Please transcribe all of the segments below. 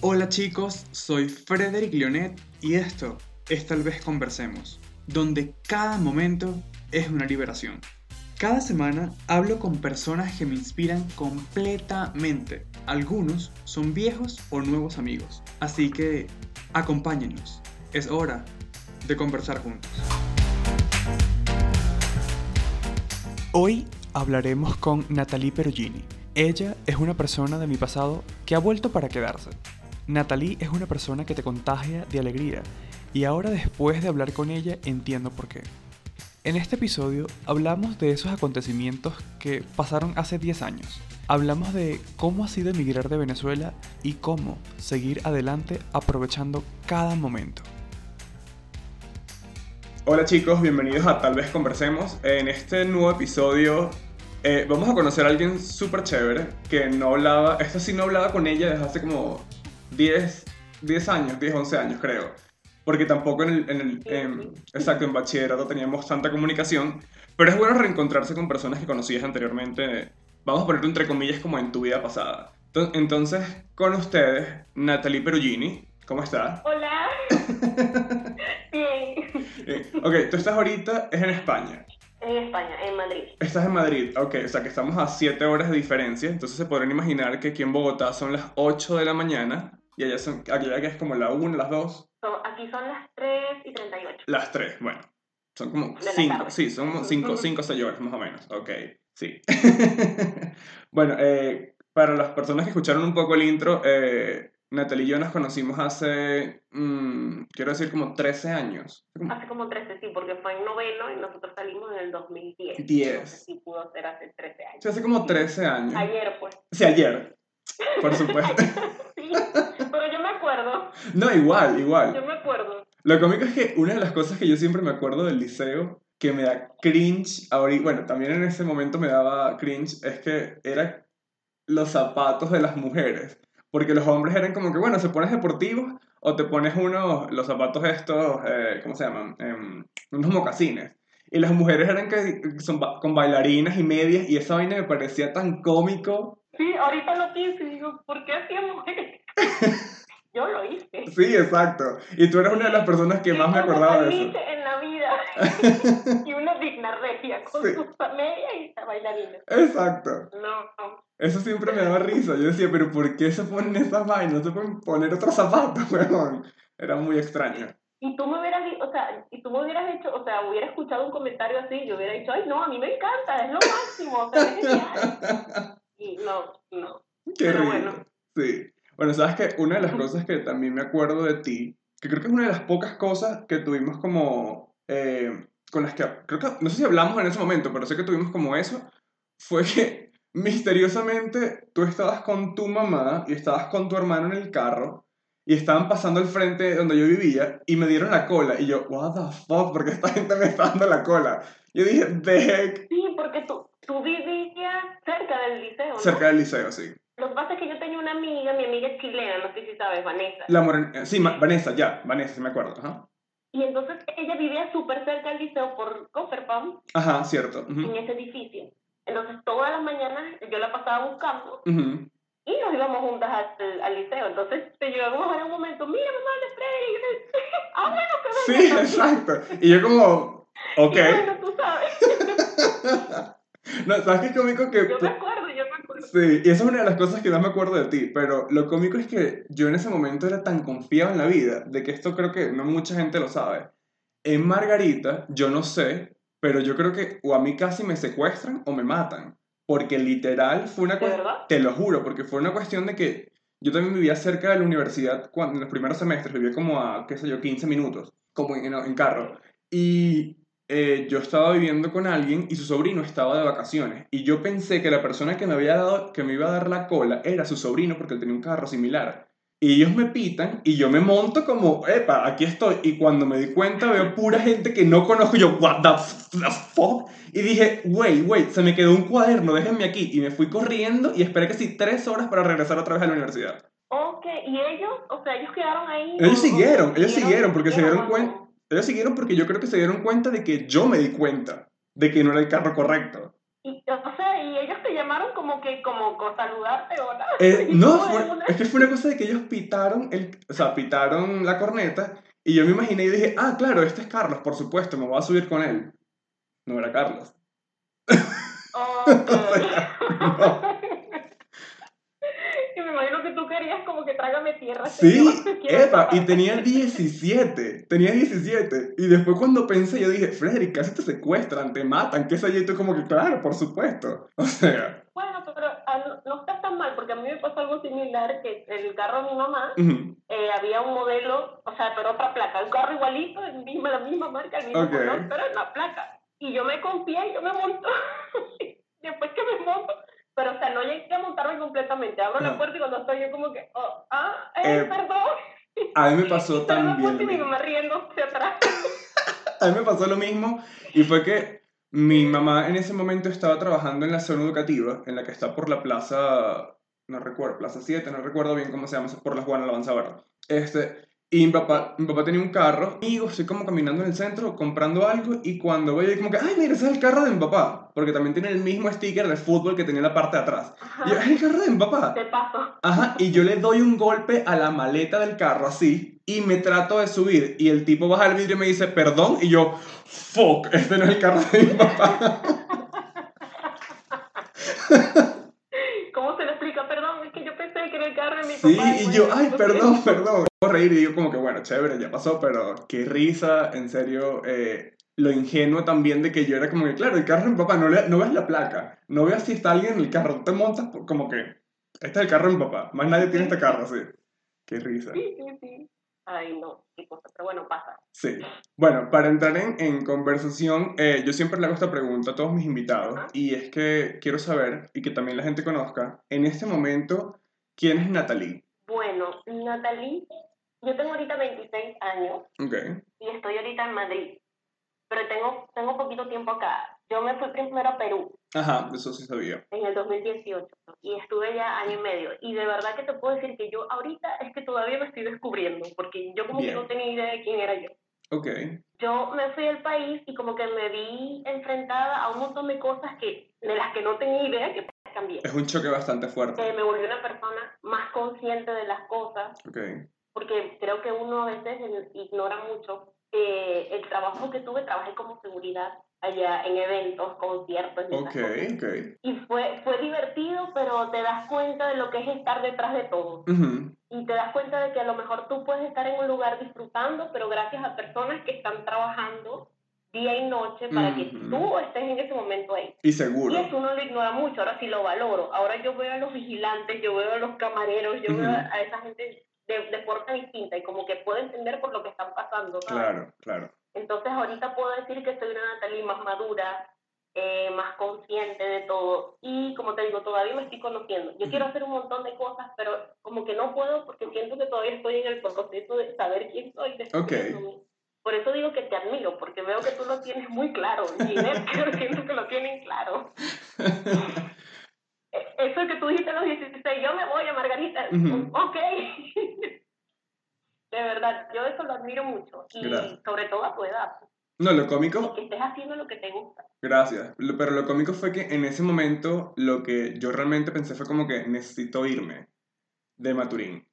Hola chicos, soy Frederick Leonet y esto es Tal vez Conversemos, donde cada momento es una liberación. Cada semana hablo con personas que me inspiran completamente. Algunos son viejos o nuevos amigos. Así que acompáñenos. Es hora de conversar juntos. Hoy hablaremos con Natalie Perugini. Ella es una persona de mi pasado que ha vuelto para quedarse. Natalie es una persona que te contagia de alegría y ahora después de hablar con ella entiendo por qué. En este episodio hablamos de esos acontecimientos que pasaron hace 10 años. Hablamos de cómo ha sido emigrar de Venezuela y cómo seguir adelante aprovechando cada momento. Hola chicos, bienvenidos a Tal vez Conversemos. En este nuevo episodio eh, vamos a conocer a alguien súper chévere que no hablaba, esto sí no hablaba con ella desde hace como 10, 10 años, 10, 11 años creo. Porque tampoco en el, en el em, exacto, en bachillerato teníamos tanta comunicación. Pero es bueno reencontrarse con personas que conocías anteriormente. Vamos a ponerlo entre comillas como en tu vida pasada. Entonces, con ustedes, Natalie Perugini. ¿Cómo estás? Hola. Bien. Ok, tú estás ahorita, es en España. En España, en Madrid. Estás en Madrid, ok, o sea que estamos a 7 horas de diferencia, entonces se podrán imaginar que aquí en Bogotá son las 8 de la mañana y allá, son, allá que es como la 1, las 2. aquí son las 3 y 38. Las 3, bueno. Son como 5, sí, son como 5 o 6 horas más o menos, ok, sí. bueno, eh, para las personas que escucharon un poco el intro, eh, Natalie y yo nos conocimos hace, mmm, quiero decir, como 13 años. Hace como 13, sí, porque fue en noveno y nosotros salimos en el 2010. 10. sí pudo ser hace 13 años. Sí, hace como 13 años. Ayer, pues. Sí, ayer. Por supuesto. sí, pero yo me acuerdo. No, igual, igual. Yo me acuerdo. Lo cómico es que una de las cosas que yo siempre me acuerdo del liceo, que me da cringe, ahorita, bueno, también en ese momento me daba cringe, es que era los zapatos de las mujeres. Porque los hombres eran como que, bueno, se pones deportivos o te pones unos, los zapatos estos, eh, ¿cómo se llaman? Eh, unos mocasines. Y las mujeres eran que son con bailarinas y medias y esa vaina me parecía tan cómico. Sí, ahorita lo pienso y digo, ¿por qué hacíamos Yo lo hice. Sí, exacto. Y tú eres una de las personas que más me acordaba de eso. en la vida. y una digna regia con sus medias y bailarinas. Exacto. No, no. Eso siempre me daba risa. Yo decía, pero ¿por qué se ponen esas vainas? No se pueden poner otros zapatos, weón. Era muy extraño. Y tú me hubieras, o sea, y tú me hubieras hecho, o sea, hubiera escuchado un comentario así, yo hubiera dicho, ay, no, a mí me encanta, es lo máximo, o sea, es genial. No, no. Qué pero bueno. Sí. Bueno, sabes que una de las cosas que también me acuerdo de ti, que creo que es una de las pocas cosas que tuvimos como, eh, con las que, creo que, no sé si hablamos en ese momento, pero sé que tuvimos como eso, fue que misteriosamente tú estabas con tu mamá y estabas con tu hermano en el carro y estaban pasando al frente donde yo vivía y me dieron la cola y yo, what the fuck, porque esta gente me está dando la cola. Yo dije, the heck. Sí, porque tú, tú vivías cerca del liceo. ¿no? Cerca del liceo, sí. Lo que pasa es que yo tenía una amiga, mi amiga es chilena, no sé si sabes, Vanessa. La morena, sí, Vanessa, ya, Vanessa, sí me acuerdo, ajá. Y entonces ella vivía súper cerca del liceo por Copperpam. Ajá, cierto. En ese edificio. Entonces, todas las mañanas yo la pasaba buscando y nos íbamos juntas al, al, liceo. Entonces, te llevamos a un momento, mira, mamá, de Freddy. ah, bueno, que Sí, exacto. Y yo como, ok. Y bueno, tú sabes. no, ¿sabes qué cómico que... Yo me acuerdo, yo me acuerdo. Sí, y esa es una de las cosas que más me acuerdo de ti, pero lo cómico es que yo en ese momento era tan confiado en la vida, de que esto creo que no mucha gente lo sabe. En Margarita, yo no sé, pero yo creo que o a mí casi me secuestran o me matan. Porque literal fue una cuestión... Te lo juro, porque fue una cuestión de que yo también vivía cerca de la universidad cuando, en los primeros semestres, vivía como a, qué sé yo, 15 minutos, como en, en carro. Y eh, yo estaba viviendo con alguien y su sobrino estaba de vacaciones. Y yo pensé que la persona que me, había dado, que me iba a dar la cola era su sobrino porque él tenía un carro similar. Y ellos me pitan y yo me monto como, epa, aquí estoy. Y cuando me di cuenta veo pura gente que no conozco. Y yo, what the, fuck? Y dije, wait, wait, se me quedó un cuaderno, déjenme aquí. Y me fui corriendo y esperé casi tres horas para regresar otra vez a la universidad. Ok, ¿y ellos? O sea, ellos quedaron ahí. Ellos siguieron, ellos siguieron porque se dieron cuenta. Ellos siguieron porque yo creo que se dieron cuenta de que yo me di cuenta de que no era el carro correcto. Y, o sea, y ellos te llamaron como que, como con saludarte o nada. Eh, no, es que fue una cosa de que ellos pitaron, el, o sea, pitaron la corneta y yo me imaginé y dije, ah, claro, este es Carlos, por supuesto, me voy a subir con él. No era Carlos. y me imagino que tú querías como que trágame tierra. Sí, Eva, y tenía 17, tenía 17. Y después cuando pensé, yo dije, Frederick, casi te secuestran, te matan, qué sé yo, y tú como que, claro, por supuesto. O sea... Bueno, pero ah, no, está tan mal, porque a mí me pasó algo similar, que el carro de mi mamá, eh, había un modelo, o sea, pero otra placa, un carro igualito, el mismo, la misma marca, el mismo color, pero en la placa. Y yo me confié y yo me monto. Después que me monto, pero o sea, no llegué a montarme completamente. Abro la puerta y cuando estoy yo como que, oh, ah, eh, eh, perdón. A mí me pasó también. Mi mamá riendo hacia atrás. a mí me pasó lo mismo y fue que mi mamá en ese momento estaba trabajando en la zona educativa, en la que está por la plaza, no recuerdo, plaza 7, no recuerdo bien cómo se llama, por la Juana Alabanza ¿verdad? Este, y mi papá, mi papá tenía un carro, y estoy como caminando en el centro, comprando algo, y cuando voy, como que, ay, mira, ese es el carro de mi papá, porque también tiene el mismo sticker de fútbol que tenía en la parte de atrás. Y yo, es el carro de mi papá. Te paso. Ajá, y yo le doy un golpe a la maleta del carro así, y me trato de subir, y el tipo baja el vidrio y me dice, perdón, y yo, fuck, este no es el carro de mi papá. ¿Cómo se le explica? Perdón, es que yo pensé que era papá. Sí, y yo, ay, perdón, perdón reír y digo como que, bueno, chévere, ya pasó, pero qué risa, en serio, eh, lo ingenuo también de que yo era como que, claro, el carro de mi papá, no, le, no ves la placa, no veas si está alguien en el carro, te montas como que, este es el carro de mi papá, más nadie tiene este carro, así. Qué risa. Sí, sí, sí. Ay, no, qué cosa, pero bueno, pasa. Sí. Bueno, para entrar en, en conversación, eh, yo siempre le hago esta pregunta a todos mis invitados, y es que quiero saber, y que también la gente conozca, en este momento, ¿quién es Natalie? Bueno, Natalie yo tengo ahorita 26 años y estoy ahorita en Madrid, pero tengo, tengo poquito tiempo acá. Yo me fui primero a Perú. Ajá, eso sí sabía. En el 2018 y estuve ya año y medio. Y de verdad que te puedo decir que yo ahorita es que todavía me estoy descubriendo, porque yo como que no tenía idea de quién era yo. Ok. Yo me fui al país y como que me vi enfrentada a un montón de cosas que, de las que no tenía idea que cambiar. Es un choque bastante fuerte. me volví una persona más consciente de las cosas. Okay porque creo que uno a veces ignora mucho eh, el trabajo que tuve, trabajé como seguridad allá en eventos, conciertos. Y, okay, okay. y fue, fue divertido, pero te das cuenta de lo que es estar detrás de todo. Y te das cuenta de que a lo mejor tú puedes estar en un lugar disfrutando, pero gracias a personas que están trabajando día y noche para que tú estés en ese momento ahí. Y seguro. Y eso uno lo ignora mucho, ahora sí lo valoro. Ahora yo veo a los vigilantes, yo veo a los camareros, yo veo a esa gente de, de, forma distinta y como que puedo entender por lo que están pasando. Claro, claro. Entonces ahorita puedo decir que soy una Natalie más madura, eh, más consciente de todo y como te digo, todavía me estoy conociendo. Yo quiero hacer un montón de cosas, pero como que no puedo porque siento que todavía estoy en el proceso de saber quién soy. Okay. Por eso digo que te admiro, porque veo que tú lo tienes muy claro. Y pero siento que lo tienen claro. eso que tú dijiste a los 16, yo me voy a Margarita, ok. de verdad, yo eso lo admiro mucho. Y sobre todo a tu edad. No, lo cómico... Y que estés haciendo lo que te gusta. Gracias. Pero lo cómico fue que en ese momento lo que yo realmente pensé fue como que necesito irme de Maturín.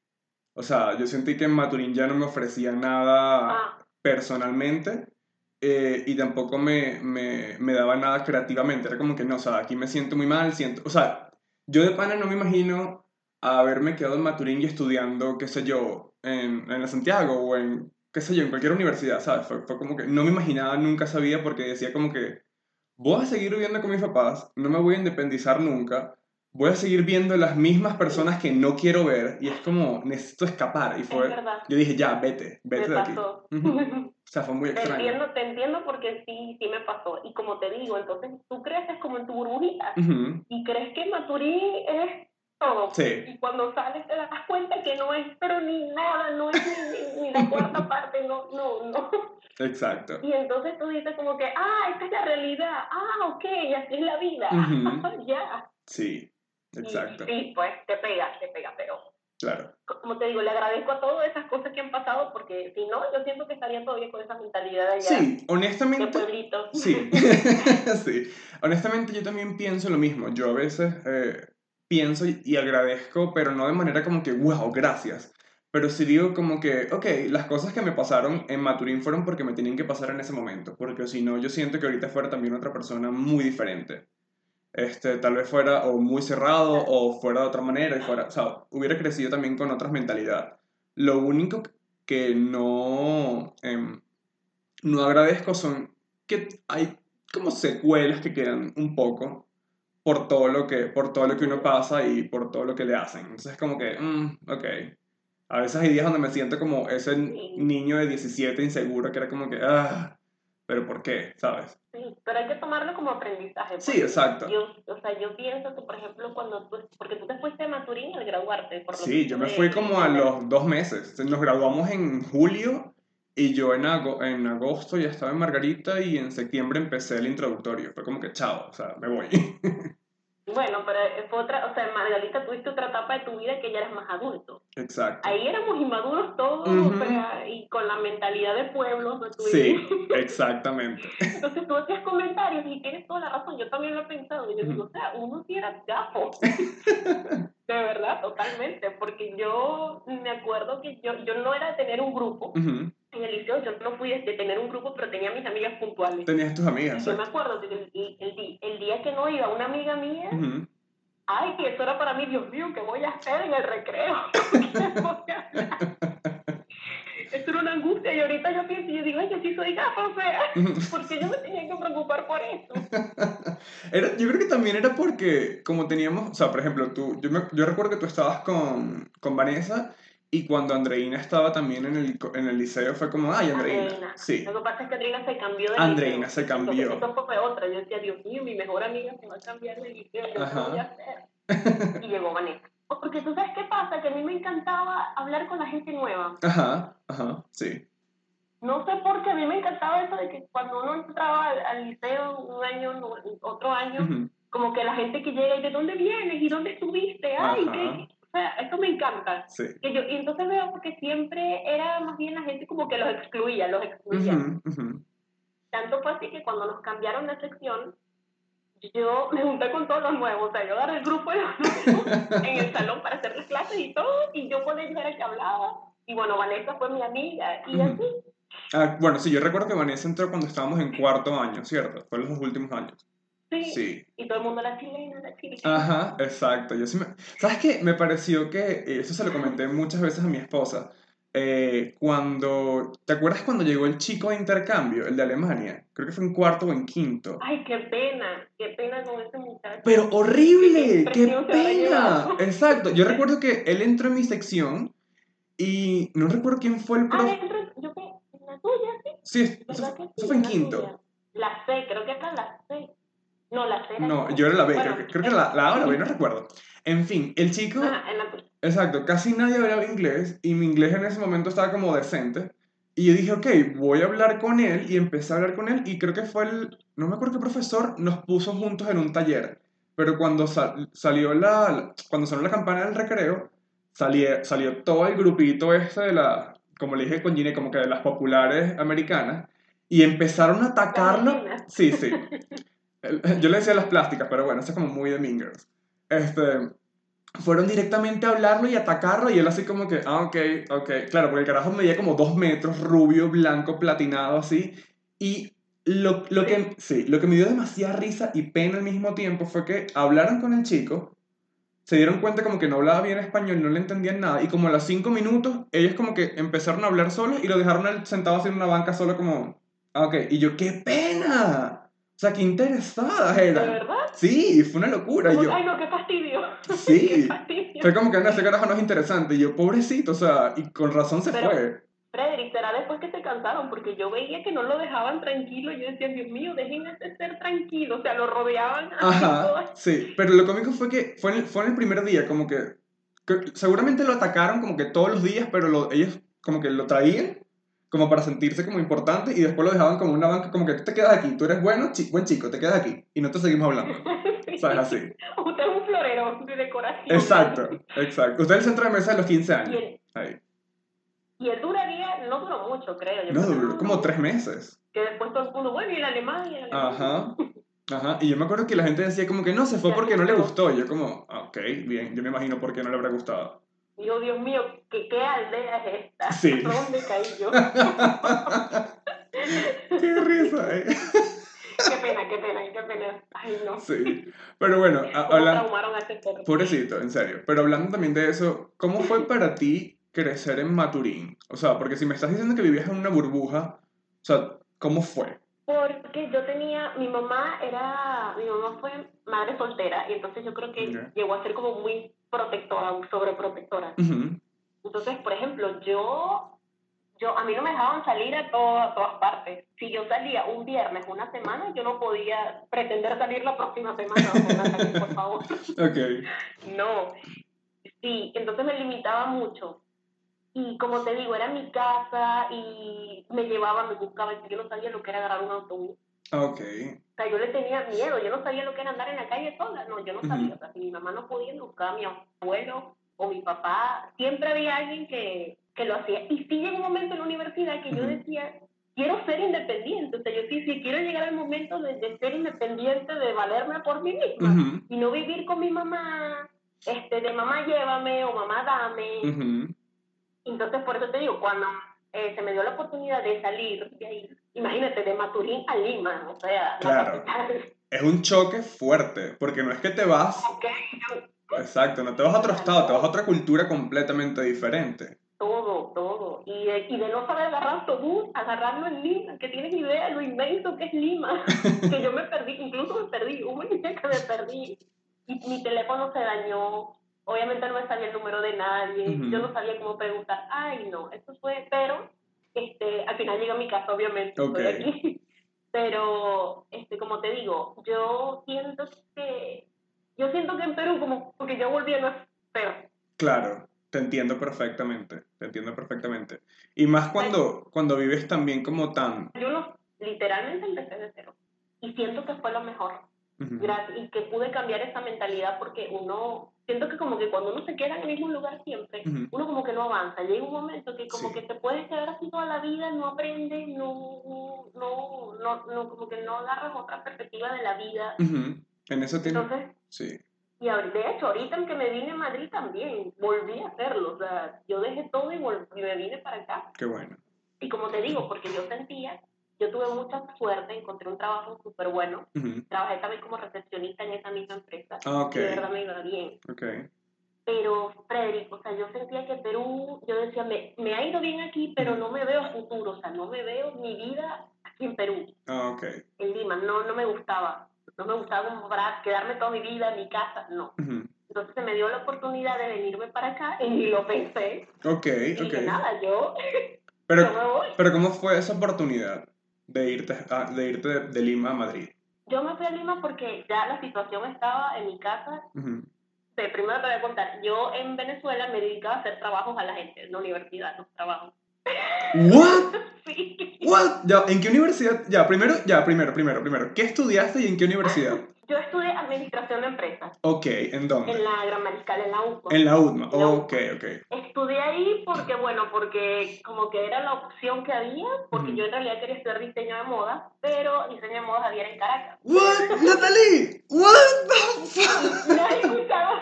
O sea, yo sentí que en Maturín ya no me ofrecía nada ah. Personalmente eh, y tampoco me, me, me, daba nada creativamente. Era como que no, o sea, aquí me siento muy mal, siento, o sea, yo de pana no me imagino haberme quedado en Maturín y estudiando, qué sé yo, en, en Santiago o en, qué sé yo, en cualquier universidad, ¿sabes? Fue, fue, como que no me imaginaba, nunca sabía porque decía como que voy a seguir viviendo con mis papás, no me voy a independizar nunca, voy a seguir viendo las mismas personas que no quiero ver y es como necesito escapar. Y fue yo dije ya vete vete de aquí. O sea fue muy extraño. te entiendo, te entiendo porque sí sí me pasó. Y como te digo entonces tú creces como en tu burbujita y crees que Maturín es todo. Sí. y cuando sales te das cuenta que no es pero ni nada no es ni, la cuarta parte no no no. Exacto. Y entonces tú dices como que ah esta es la realidad. Ah ok así es la vida ya. Sí Exacto. Sí, pues te pega, te pega, pero. Claro. como te digo, le agradezco a todas esas cosas que han pasado porque si no, yo siento que estaría todavía con esa mentalidad allá. Sí, honestamente. De pueblito. Sí, sí. Honestamente yo también pienso lo mismo. Yo a veces eh, pienso y agradezco, pero no de manera como que, wow, gracias. Pero sí digo como que, ok, las cosas que me pasaron en Maturín fueron porque me tenían que pasar en ese momento. Porque si no, yo siento que ahorita fuera también otra persona muy diferente este, tal vez fuera o muy cerrado o fuera de otra manera y fuera, o sea, hubiera crecido también con otras mentalidades. Lo único que no, em, no agradezco son que hay como secuelas que quedan un poco por todo lo que, por todo lo que uno pasa y por todo lo que le hacen. Entonces es como que, mm, ok. A veces hay días donde me siento como ese niño de 17 inseguro que era como que, ah, pero ¿por qué? ¿Sabes? Sí, pero hay que tomarlo como aprendizaje. Sí, exacto. Yo, o sea, yo pienso que, por ejemplo, cuando tú, porque tú te fuiste a Maturín al graduarte. Por sí, yo me fui como a los dos meses. Nos graduamos en julio y yo en, en agosto ya estaba en Margarita y en septiembre empecé el introductorio. Fue como que chao, o sea, me voy. Bueno, pero fue otra, o sea, Margarita, tuviste otra etapa de tu vida que ya eras más adulto. Exacto. Ahí éramos inmaduros todos, o sea, y con la mentalidad de pueblo. ¿no? Sí, exactamente. Entonces tú hacías comentarios y tienes toda la razón, yo también lo he pensado. Y yo digo, o sea, uno sí era gafo. de verdad, totalmente, porque yo me acuerdo que yo, yo no era de tener un grupo en el liceo yo no fui de tener un grupo, pero tenía mis amigas puntuales. Tenías tus amigas. Yo me acuerdo que el, el, el, día que no iba una amiga mía, ay, que eso era para mí, Dios mío, ¿qué voy a hacer en el recreo? Esto era una angustia y ahorita yo pienso y yo digo, ay, yo sí soy gafa, o sea, porque yo me tenía que preocupar por eso. Era, yo creo que también era porque, como teníamos, o sea, por ejemplo, tú, yo, me, yo recuerdo que tú estabas con, con Vanessa y cuando Andreina estaba también en el, en el liceo fue como, ay, Andreina. Sí. Lo que pasa es que Andreina se cambió de Andreina se cambió. Entonces, fue otra. Yo decía, Dios mío, mi mejor amiga se va a cambiar de liceo. ¿Qué voy a hacer? y llegó Vanessa. Porque tú sabes qué pasa, que a mí me encantaba hablar con la gente nueva. Ajá, ajá, sí. No sé por qué, a mí me encantaba eso de que cuando uno entraba al, liceo un año, otro año, como que la gente que llega y de dónde vienes y dónde estuviste, ay, qué, sea, eso me encanta. Que yo, y entonces veo que siempre era más bien la gente como que los excluía, los excluía. Tanto fue así que cuando nos cambiaron de sección, yo me junté con todos los nuevos, o sea, yo agarré el grupo de los nuevos en el salón para hacer las clases y todo, y yo con ella era el que hablaba, y bueno, Vanessa fue mi amiga, y así. Ah, bueno, sí, yo recuerdo que Vanessa entró cuando estábamos en cuarto año, ¿cierto? Fue en los últimos años. Sí. Y todo el mundo la chilena, la chilena. Ajá, exacto. Yo sí me... ¿Sabes qué? Me pareció que, eso se lo comenté muchas veces a mi esposa, eh, cuando, ¿te acuerdas cuando llegó el chico de intercambio, el de Alemania? Creo que fue en cuarto o en quinto. Ay, qué pena, qué pena con ese muchacho. Pero horrible, qué, pena. Exacto, yo recuerdo que él entró en mi sección y no recuerdo quién fue el ah, profe. Ah, yo qué, en la tuya, sí. Sí, eso, fue en quinto. La C, creo que está la C. No, la C. No, yo era la B, creo, que, creo que la, la A o la B, no recuerdo. En fin, el chico... Ah, en la... Exacto, casi nadie hablaba inglés y mi inglés en ese momento estaba como decente. Y yo dije, ok, voy a hablar con él y empecé a hablar con él y creo que fue el, no me acuerdo qué profesor, nos puso juntos en un taller. Pero cuando salió la, cuando sonó la campana del recreo, salió, salió todo el grupito este de la, como le dije con Gine, como que de las populares americanas, y empezaron a atacarlo. Sí, sí. Yo le decía las plásticas, pero bueno, eso es como muy de Mingers. Este, fueron directamente a hablarlo y atacarlo y él así como que, ah, ok, ok. Claro, porque el carajo medía como dos metros, rubio, blanco, platinado, así. Y lo, lo, que, sí, lo que me dio demasiada risa y pena al mismo tiempo fue que hablaron con el chico, se dieron cuenta como que no hablaba bien español, no le entendían nada, y como a los cinco minutos, ellos como que empezaron a hablar solos y lo dejaron sentado así en una banca solo como, ah, ok. Y yo, ¡qué pena! O sea, qué interesada era. ¿De verdad? Sí, fue una locura. yo, Ay, no, qué fastidio. Sí. qué fastidio. Fue como que no, ese carajo no es interesante. Y yo, pobrecito, o sea, y con razón se fue. Frederick, será después que se cansaron, porque yo veía que no lo dejaban tranquilo. Yo decía, Dios mío, dejen este ser tranquilo. O sea, lo rodeaban. Ajá, sí. Pero lo cómico fue que fue en, fue en el primer día, como que, seguramente lo atacaron como que todos los días, pero lo, ellos como que lo traían como para sentirse como importante y después lo dejaban como una banca, como que tú te quedas aquí, tú eres bueno, buen chico, te quedas aquí y no te seguimos hablando. ¿Sabes? Así. Usted es un florero de decoración. Exacto, exacto. Usted es el centro de mesa de los 15 años. Y Ahí. Y él duraría, no duró mucho, creo. Yo no, creo duró como tres meses. Que después todo el mundo, bueno, y el alemán. Ajá. Ajá, y yo me acuerdo que la gente decía como que no, se fue porque no le gustó. Y yo como, ah, ok, bien, yo me imagino por qué no le habrá gustado. Dios mío, ¿qué, qué aldea es esta? Sí. ¿Dónde caí yo? qué risa, eh. Qué pena, qué pena, qué pena. Ay, no. Sí. Pero bueno, hablando. este Pobrecito, en serio. Pero hablando también de eso, ¿cómo fue para ti crecer en Maturín? O sea, porque si me estás diciendo que vivías en una burbuja, o sea, ¿cómo fue? Porque yo tenía, mi mamá era, mi mamá fue madre soltera y entonces yo creo que llegó a ser como muy protectora, sobreprotectora. Entonces, por ejemplo, yo yo, a mí no me dejaban salir a, todas partes. Si yo salía un viernes, una semana, yo no podía pretender salir la próxima semana. por favor. Okay. No. Sí, entonces me limitaba mucho. Y como te digo, era mi casa y me llevaba, me buscaba. Y yo no sabía lo que era agarrar un autobús. Ok. O sea, yo le tenía miedo. Yo no sabía lo que era andar en la calle sola. No, yo no sabía. O sea, si mi mamá no podía, buscar a mi abuelo o mi papá. Siempre había alguien que que lo hacía. Y sí llegó un momento en la universidad que yo decía, quiero ser independiente. O sea, yo sí, sí quiero llegar al momento de, ser independiente, de valerme por mí misma. Y no vivir con mi mamá, este, de mamá llévame o mamá dame. Entonces, por eso te digo, cuando eh, se me dio la oportunidad de salir de ahí, imagínate, de Maturín a Lima, o sea, claro. Es un choque fuerte, porque no es que te vas... Exacto, no te vas a otro estado, te vas a otra cultura completamente diferente todo, todo. Y de, y de no saber agarrar autobús, agarrarlo en Lima, que tienes idea de lo inmenso que es Lima, que yo me perdí, incluso me perdí, hubo un día que me perdí, y mi teléfono se dañó, obviamente no me sabía el número de nadie, yo no sabía cómo preguntar, ay no, eso fue, pero este, al final llegué a mi casa, obviamente, estoy aquí. Pero, este, como te digo, yo siento que, yo siento que en Perú, como, porque yo volví a no Perú. Claro. Te entiendo perfectamente, te entiendo perfectamente. Y más cuando, cuando vives también como tan... Yo no, literalmente empecé de cero. Y siento que fue lo mejor. Y que pude cambiar esa mentalidad porque uno, siento que como que cuando uno se queda en el mismo lugar siempre, uno como que no avanza. Llega un momento que como que te puedes quedar así toda la vida, no aprendes, no, no, no, no, como que no agarras otra perspectiva de la vida. En eso tiene... Entonces, sí. Y de hecho, ahorita en que me vine a Madrid también, volví a hacerlo. O sea, yo dejé todo y, me vine para acá. Qué bueno. Y como te digo, porque yo sentía, yo tuve mucha suerte, encontré un trabajo súper bueno. Trabajé también como recepcionista en esa misma empresa. Ah. Y de verdad me iba bien. Ok. Pero, Frederick, o sea, yo sentía que Perú, yo decía, me, me ha ido bien aquí, pero no me veo futuro. O sea, no me veo mi vida aquí en Perú. Ah. En Lima, no, no me gustaba no me gustaba quedarme toda mi vida en mi casa, no. Entonces se me dio la oportunidad de venirme para acá y ni lo pensé. Ok, y ok. nada, yo, pero, me voy. Pero ¿cómo fue esa oportunidad de irte, de, irte de, Lima a Madrid? Yo me fui a Lima porque ya la situación estaba en mi casa. primero te voy a contar, yo en Venezuela me dedicaba a hacer trabajos a la gente, en la universidad, los trabajos. ¿What? sí. ¿What? Ya, ¿En qué universidad? Ya, primero, ya, primero, primero, primero. ¿Qué estudiaste y en qué universidad? Yo estudié Administración de Empresas. Ok, ¿en dónde? En la Gran Mariscal, en la UMA. En la UDMA, ok, ok. Estudié ahí porque, bueno, porque como que era la opción que había, porque yo en realidad quería estudiar diseño de moda, pero diseño de moda había en Caracas. ¿What? ¿Natalie? ¿What No he escuchado,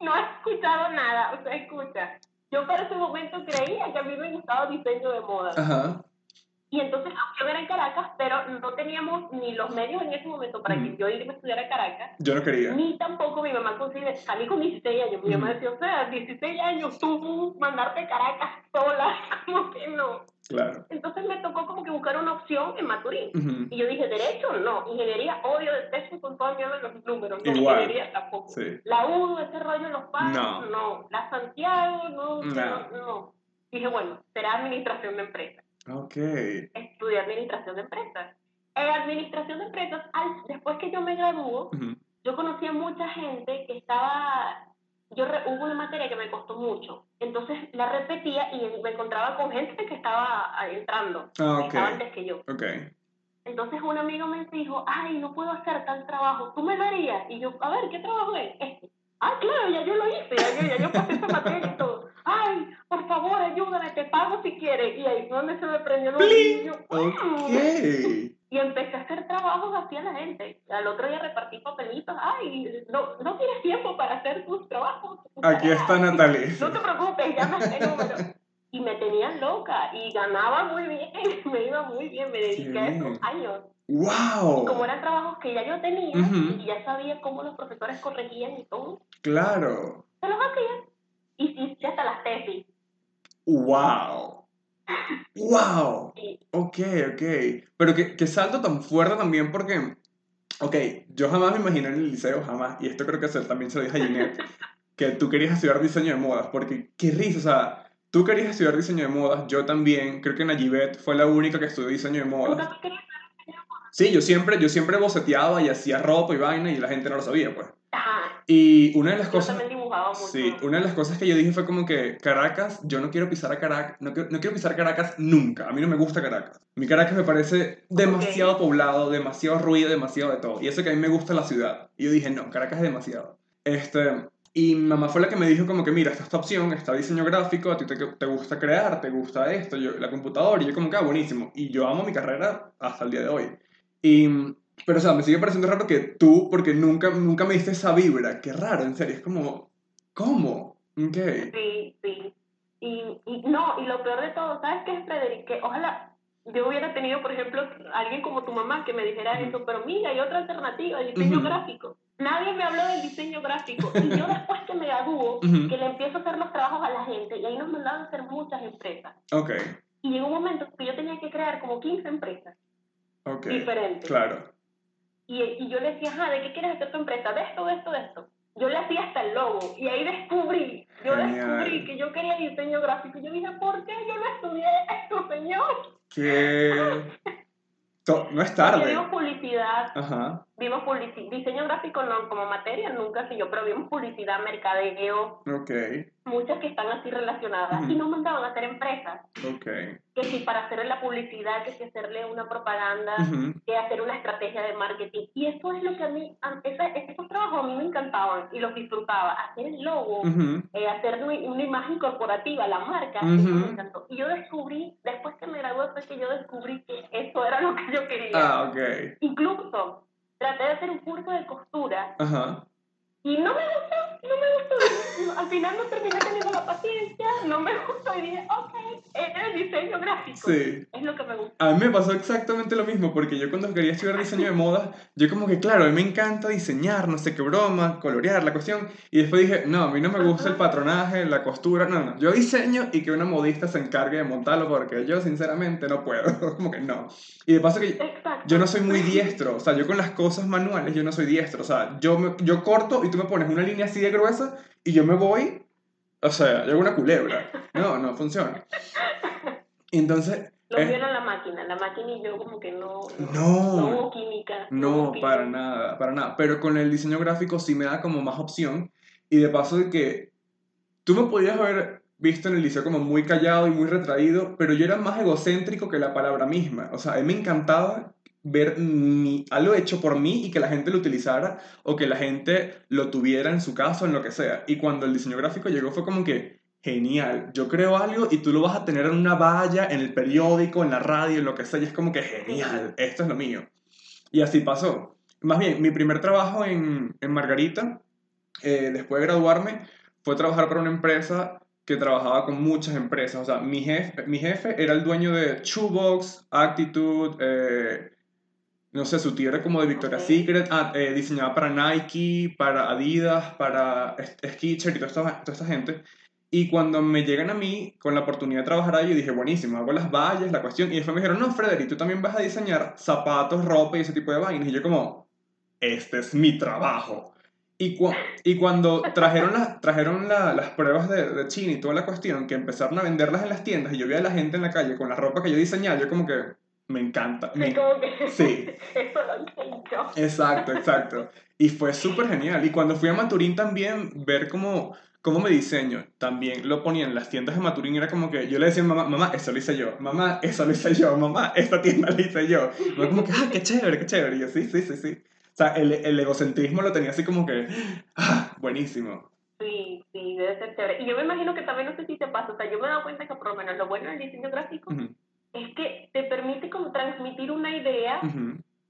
no he escuchado nada, o sea, escucha yo para ese momento creía que a mí me gustaba diseño de moda. Ajá. Y entonces yo era en Caracas, pero no teníamos ni los medios en ese momento para que yo irme a estudiar a Caracas. Yo no quería. Ni tampoco mi mamá consigue, salí con 16 años. Mi mamá decía, o sea, 16 años tú mandarte a Caracas sola, como que no. Claro. Entonces me tocó como que buscar una opción en Maturín. Y yo dije, derecho, no. Ingeniería, odio, detesto con todo el miedo de los números. No, Igual. ingeniería tampoco. La U, ese rollo los padres, no. no. La Santiago, no, no. no. Dije, bueno, será administración de empresas. Ok. Estudié administración de empresas. En administración de empresas, después que yo me graduó, yo conocí a mucha gente que estaba yo hubo una materia que me costó mucho, entonces la repetía y me encontraba con gente que estaba entrando, ah, que estaba antes que yo. Okay. Entonces un amigo me dijo, ay, no puedo hacer tal trabajo, ¿tú me darías? Y yo, a ver, ¿qué trabajo es? Este. Ah, claro, ya yo lo hice, ya yo, ya yo pasé esa materia y todo. Ay, por favor, ayúdame, te pago si quieres. Y ahí fue donde se me prendió el bolsillo. Okay. Y empecé a hacer trabajos así a la gente. Al otro día repartí papelitos. Ay, no, no tienes tiempo para hacer tus trabajos. Aquí está Natalie. No te preocupes, ya me este número. Y me tenían loca y ganaba muy bien, me iba muy bien, me dediqué a esos años. ¡Wow! como eran trabajos que ya yo tenía y ya sabía cómo los profesores corregían y todo. Claro. Se los hacía. Y hice hasta las tesis. ¡Wow! ¡Wow! Sí. Ok, ok. Pero que, que salto tan fuerte también porque, ok, yo jamás me imaginé en el liceo, jamás, y esto creo que también se lo dije a Ginette, que tú querías estudiar diseño de modas, porque qué risa, o sea, tú querías estudiar diseño de modas, yo también, creo que Najibet fue la única que estudió diseño de modas. Sí, yo siempre, yo siempre boceteaba y hacía ropa y vaina y la gente no lo sabía, pues. Y una de las cosas... Yo también dibujaba mucho. Sí, una de las cosas que yo dije fue como que Caracas, yo no quiero pisar a Caracas, no quiero, no quiero pisar Caracas nunca. A mí no me gusta Caracas. Mi Caracas me parece demasiado poblado, demasiado ruido, demasiado de todo. Y eso que a mí me gusta la ciudad. Y yo dije, no, Caracas es demasiado. Este, y mi mamá fue la que me dijo como que, mira, esta, esta opción, está diseño gráfico, a ti te, te, gusta crear, te gusta esto, yo, la computadora, y yo como que, ah, buenísimo. Y yo amo mi carrera hasta el día de hoy. Y, pero, o sea, me sigue pareciendo raro que tú, porque nunca, nunca me diste esa vibra. Qué raro, en serio. Es como, ¿cómo? Okay. Sí, sí. Y, y no, y lo peor de todo, ¿sabes qué es, Frederick? Que ojalá yo hubiera tenido, por ejemplo, alguien como tu mamá que me dijera eso, pero mira, hay otra alternativa, diseño gráfico. Nadie me habló del diseño gráfico. Y yo después que me gradúo, que le empiezo a hacer los trabajos a la gente, y ahí nos mandaban a hacer muchas empresas. Ok. Y llegó un momento que yo tenía que crear como 15 empresas diferentes. Claro. Y, y yo le decía, ajá, ¿de qué quieres hacer tu empresa? De esto, de esto, de esto. Yo le hacía hasta el logo. Y ahí descubrí, yo descubrí que yo quería diseño gráfico. Y yo dije, ¿por qué yo no estudié esto, señor? Que... no es tarde. vimos publicidad. Ajá. Vimos publicidad. Diseño gráfico no como materia, nunca yo, pero vimos publicidad, mercadeo. Muchas que están así relacionadas y nos mandaban a hacer empresas. Okay. Que si para hacer la publicidad, que si hacerle una propaganda, que hacer una estrategia de marketing. Y eso es lo que a mí, esos trabajos a mí me encantaban y los disfrutaba. Hacer el logo, eh, hacer una imagen corporativa, la marca, eso me encantó. Y yo descubrí, después que me gradué, fue que yo descubrí que eso era lo que yo quería. Ah, okay. Incluso traté de hacer un curso de costura. Ajá. Y no me gustó, no me gustó. Al final no terminé teniendo la paciencia, no me gustó y dije, ok, es el diseño gráfico. Sí. Es lo que me gusta. A mí me pasó exactamente lo mismo, porque yo cuando quería estudiar diseño de moda, yo como que, claro, a mí me encanta diseñar, no sé qué broma, colorear la cuestión. Y después dije, no, a mí no me gusta el patronaje, la costura, no, no. Yo diseño y que una modista se encargue de montarlo, porque yo sinceramente no puedo. como que no. Y de paso que yo no soy muy diestro, o sea, yo con las cosas manuales yo no soy diestro. O sea, yo, me, yo corto y tú me pones una línea así de gruesa y yo me voy, o sea, yo hago una culebra. No, no funciona. Entonces... Lo eh, la máquina, la máquina y yo como que no... No. No química. No, para nada, para nada. Pero con el diseño gráfico sí me da como más opción. Y de paso de que tú me podías haber visto en el liceo como muy callado y muy retraído, pero yo era más egocéntrico que la palabra misma. O sea, a mí me encantaba ver mi, algo hecho por mí y que la gente lo utilizara o que la gente lo tuviera en su caso, en lo que sea. Y cuando el diseño gráfico llegó fue como que, genial, yo creo algo y tú lo vas a tener en una valla, en el periódico, en la radio, en lo que sea, y es como que genial, esto es lo mío. Y así pasó. Más bien, mi primer trabajo en, en Margarita, eh, después de graduarme, fue trabajar para una empresa que trabajaba con muchas empresas. O sea, mi jefe, mi jefe era el dueño de Shoebox, Actitude, eh, no sé, su tío era como de Victoria's Secret, ah, eh, diseñaba para Nike, para Adidas, para Skechers y toda esta, toda esta gente. Y cuando me llegan a mí con la oportunidad de trabajar ahí, yo dije, buenísimo, hago las vallas, la cuestión. Y después me dijeron, no, Frederick, tú también vas a diseñar zapatos, ropa y ese tipo de vainas. Y yo como, este es mi trabajo. Y, y cuando trajeron, las trajeron las pruebas de, de China y toda la cuestión, que empezaron a venderlas en las tiendas y yo veía a la gente en la calle con la ropa que yo diseñaba, yo como que, me encanta. Me... Sí. Eso lo Exacto, exacto. Y fue súper genial. Y cuando fui a Maturín también, ver como, cómo me diseño, también lo ponía en las tiendas de Maturín, era como que yo le decía a mamá, mamá, eso lo hice yo, mamá, eso lo hice yo, mamá, esta tienda la hice yo. Y como que, ah, qué chévere, qué chévere. Y yo, sí, sí, sí, sí. O sea, el, el egocentrismo lo tenía así como que, ah, buenísimo. Sí, sí, debe ser chévere. Y yo me imagino que también, no sé si te pasa, o sea, yo me he dado cuenta que por lo menos lo bueno del diseño gráfico es que te permite como transmitir una idea,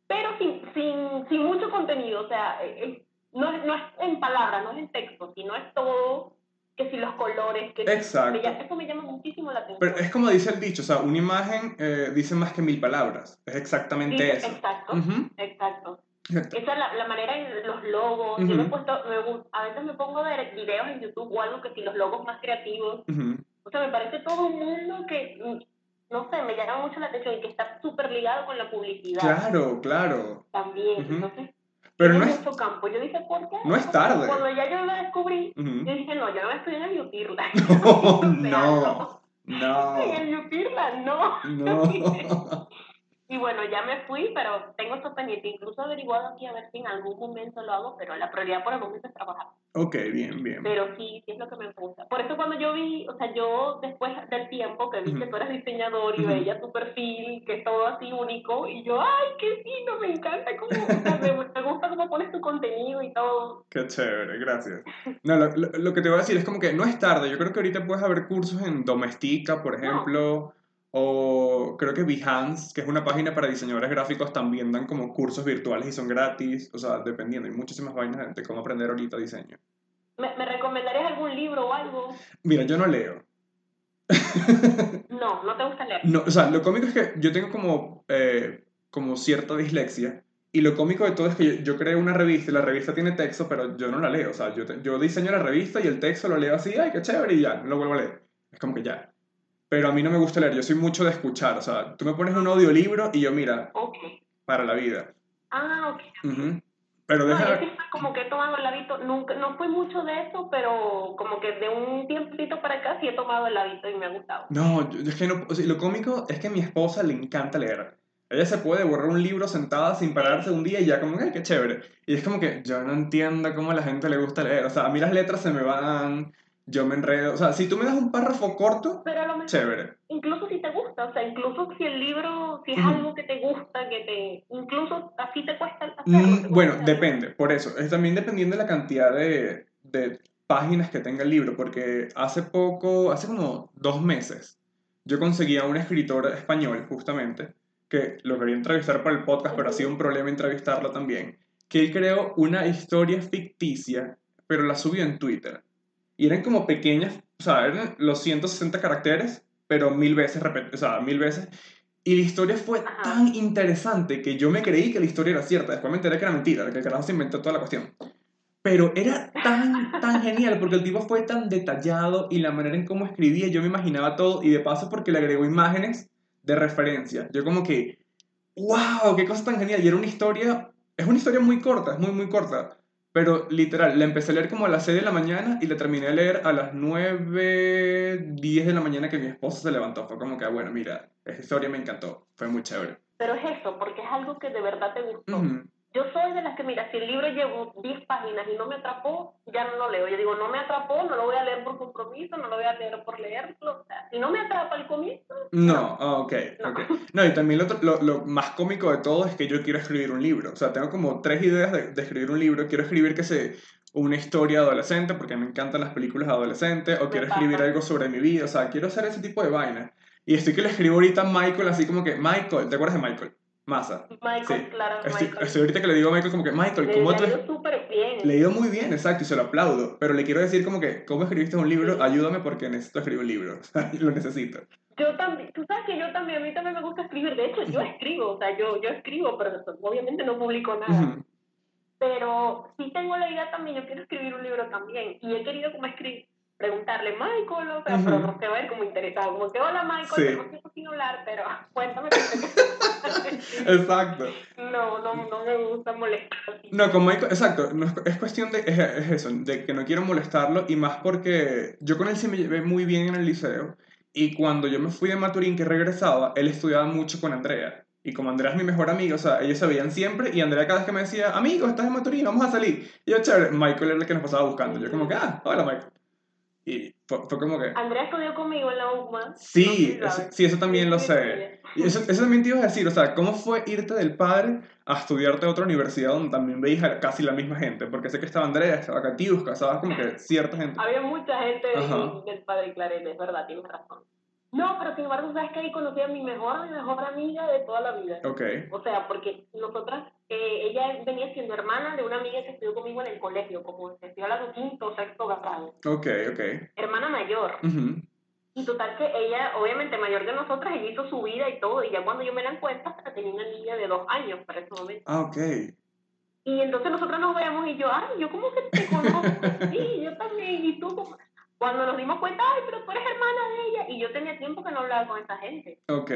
pero sin, sin, sin mucho contenido, o sea, eh, eh, no, es, no es en palabras, no es en texto, sino es todo que si los colores, que Exacto. eso me llama muchísimo la atención. Pero es como dice el dicho, o sea, una imagen eh, dice más que mil palabras, es exactamente eso. Exacto, exacto. Esa es la, la, manera en los logos. Yo me he puesto, a veces me pongo ver videos en YouTube o algo que si los logos más creativos. O sea, me parece todo un mundo que, no sé, me llama mucho la atención y que está súper ligado con la publicidad. Claro, claro. También, entonces pero no es, campo. Yo dije, ¿por qué? No es tarde. Cuando ya yo lo descubrí, yo dije, no, yo no estoy en el Yutirla. No, no, no. En el no. No. Y bueno, ya me fui, pero tengo esto pendiente. Incluso averiguado aquí a ver si en algún momento lo hago, pero la prioridad por el momento es trabajar. Ok, bien, bien. Pero sí, sí es lo que me gusta. Por eso cuando yo vi, o sea, yo después del tiempo que vi que tú eres diseñador y veía tu perfil, que es todo así único, y yo, ay, qué fino, me encanta cómo, me, gusta cómo pones tu contenido y todo. Qué chévere, gracias. No, lo, lo, que te voy a decir es como que no es tarde. Yo creo que ahorita puedes haber cursos en Domestika, por ejemplo. O creo que Behance, que es una página para diseñadores gráficos, también dan como cursos virtuales y son gratis. O sea, dependiendo, hay muchísimas vainas de cómo aprender ahorita diseño. ¿Me, ¿Me, recomendarías algún libro o algo? Mira, yo no leo. no, no te gusta leer. No, o sea, lo cómico es que yo tengo como, eh, como cierta dislexia. Y lo cómico de todo es que yo, creo una revista y la revista tiene texto, pero yo no la leo. O sea, yo, yo diseño la revista y el texto lo leo así, ay, qué chévere, y ya, no lo vuelvo a leer. Es como que ya. Pero a mí no me gusta leer, yo soy mucho de escuchar. O sea, tú me pones un audiolibro y yo, mira, para la vida. Ah, ok. Pero deja... No, como que he tomado el hábito, nunca, no fue mucho de eso, pero como que de un tiempito para acá sí he tomado el hábito y me ha gustado. No, es que no, o sea, lo cómico es que a mi esposa le encanta leer. Ella se puede borrar un libro sentada sin pararse un día y ya como, ay, qué chévere. Y es como que yo no entiendo cómo a la gente le gusta leer. O sea, a mí las letras se me van, yo me enredo. O sea, si tú me das un párrafo corto, chévere. Incluso si te gusta, o sea, incluso si el libro, si es algo que te gusta, que te. Incluso así te cuesta hacerlo. Mm, bueno, depende, por eso. Es también dependiendo de la cantidad de, de páginas que tenga el libro, porque hace poco, hace como dos meses, yo conseguí a un escritor español, justamente, que lo quería entrevistar para el podcast, pero ha sido un problema entrevistarlo también, que él creó una historia ficticia, pero la subió en Twitter. Y eran como pequeñas, o sea, eran los 160 caracteres, pero mil veces, o sea, mil veces. Y la historia fue tan interesante que yo me creí que la historia era cierta. Después me enteré que era mentira, que el carajo se inventó toda la cuestión. Pero era tan, tan genial porque el tipo fue tan detallado y la manera en cómo escribía, yo me imaginaba todo y de paso porque le agregó imágenes de referencia. Yo como que, wow, qué cosa tan genial. Y era una historia, es una historia muy corta, es muy, muy corta. Pero literal, la empecé a leer como a las 6 de la mañana y la terminé de leer a las 9, 10 de la mañana que mi esposo se levantó. Fue como que, ah, bueno, mira, esa historia me encantó. Fue muy chévere. Pero es eso, porque es algo que de verdad te gustó. Yo soy de las que, mira, si el libro llevo 10 páginas y no me atrapó, ya no lo leo. Yo digo, no me atrapó, no lo voy a leer por compromiso, no lo voy a leer por leerlo. O sea, si no me atrapa el comienzo. No, no. ok, no. ok. No, y también lo, lo, lo, más cómico de todo es que yo quiero escribir un libro. O sea, tengo como tres ideas de, de escribir un libro. Quiero escribir que se una historia adolescente, porque me encantan las películas adolescentes, o quiero escribir algo sobre mi vida, o sea, quiero hacer ese tipo de vaina. Y estoy que le escribo ahorita a Michael, así como que, Michael, ¿te acuerdas de Michael? Massa. Michael, claro. Estoy, estoy, ahorita que le digo a Michael como que, Michael, ¿cómo te...? Le ido súper bien. Le ido muy bien, exacto, y se lo aplaudo. Pero le quiero decir como que, ¿cómo escribiste un libro? Ayúdame porque necesito escribir un libro. lo necesito. Yo también, tú sabes que yo también, a mí también me gusta escribir. De hecho, yo escribo, o sea, yo, yo escribo, pero obviamente no publico nada. Pero sí tengo la idea también, yo quiero escribir un libro también. Y he querido como escribir preguntarle Michael, o sea, pero no se va a ver como interesado, como que hola Michael, sí. tenemos tiempo sin hablar, pero cuéntame. exacto. No, no, no me gusta molestar. No, con Michael, exacto, no, es cuestión de, es, es, eso, de que no quiero molestarlo y más porque yo con él sí me llevé muy bien en el liceo y cuando yo me fui de Maturín que regresaba, él estudiaba mucho con Andrea. Y como Andrea es mi mejor amigo, o sea, ellos se veían siempre y Andrea cada vez que me decía, amigo, estás en Maturín, vamos a salir. Y yo, chévere, Michael era el que nos pasaba buscando. Yo como que, ah, hola Michael. Y fue, como que... Andrea estudió conmigo en la UMA. Sí, eso, sí, eso también lo sé. Y eso, eso, también te iba a decir, o sea, ¿cómo fue irte del padre a estudiarte a otra universidad donde también veías casi la misma gente? Porque sé que estaba Andrea, estaba Katiuska, estaba como que cierta gente. Había mucha gente del padre Claret, es verdad, tienes razón. No, pero sin embargo, sabes que ahí conocí a mi mejor, mi mejor amiga de toda la vida. Ok. O sea, porque nosotras, eh, ella venía siendo hermana de una amiga que estudió conmigo en el colegio, como se estoy hablando quinto o sexto grado. Ok, ok. Hermana mayor. Y total que ella, obviamente mayor que nosotras, ella hizo su vida y todo, y ya cuando yo me la cuenta, tenía una niña de dos años para ese momento. Ah, ok. Y entonces nosotros nos vemos y yo, ay, yo como que te conozco, sí, yo también, y tú como cuando nos dimos cuenta, ay, pero tú eres hermana de ella, y yo tenía tiempo que no hablaba con esa gente. Ok.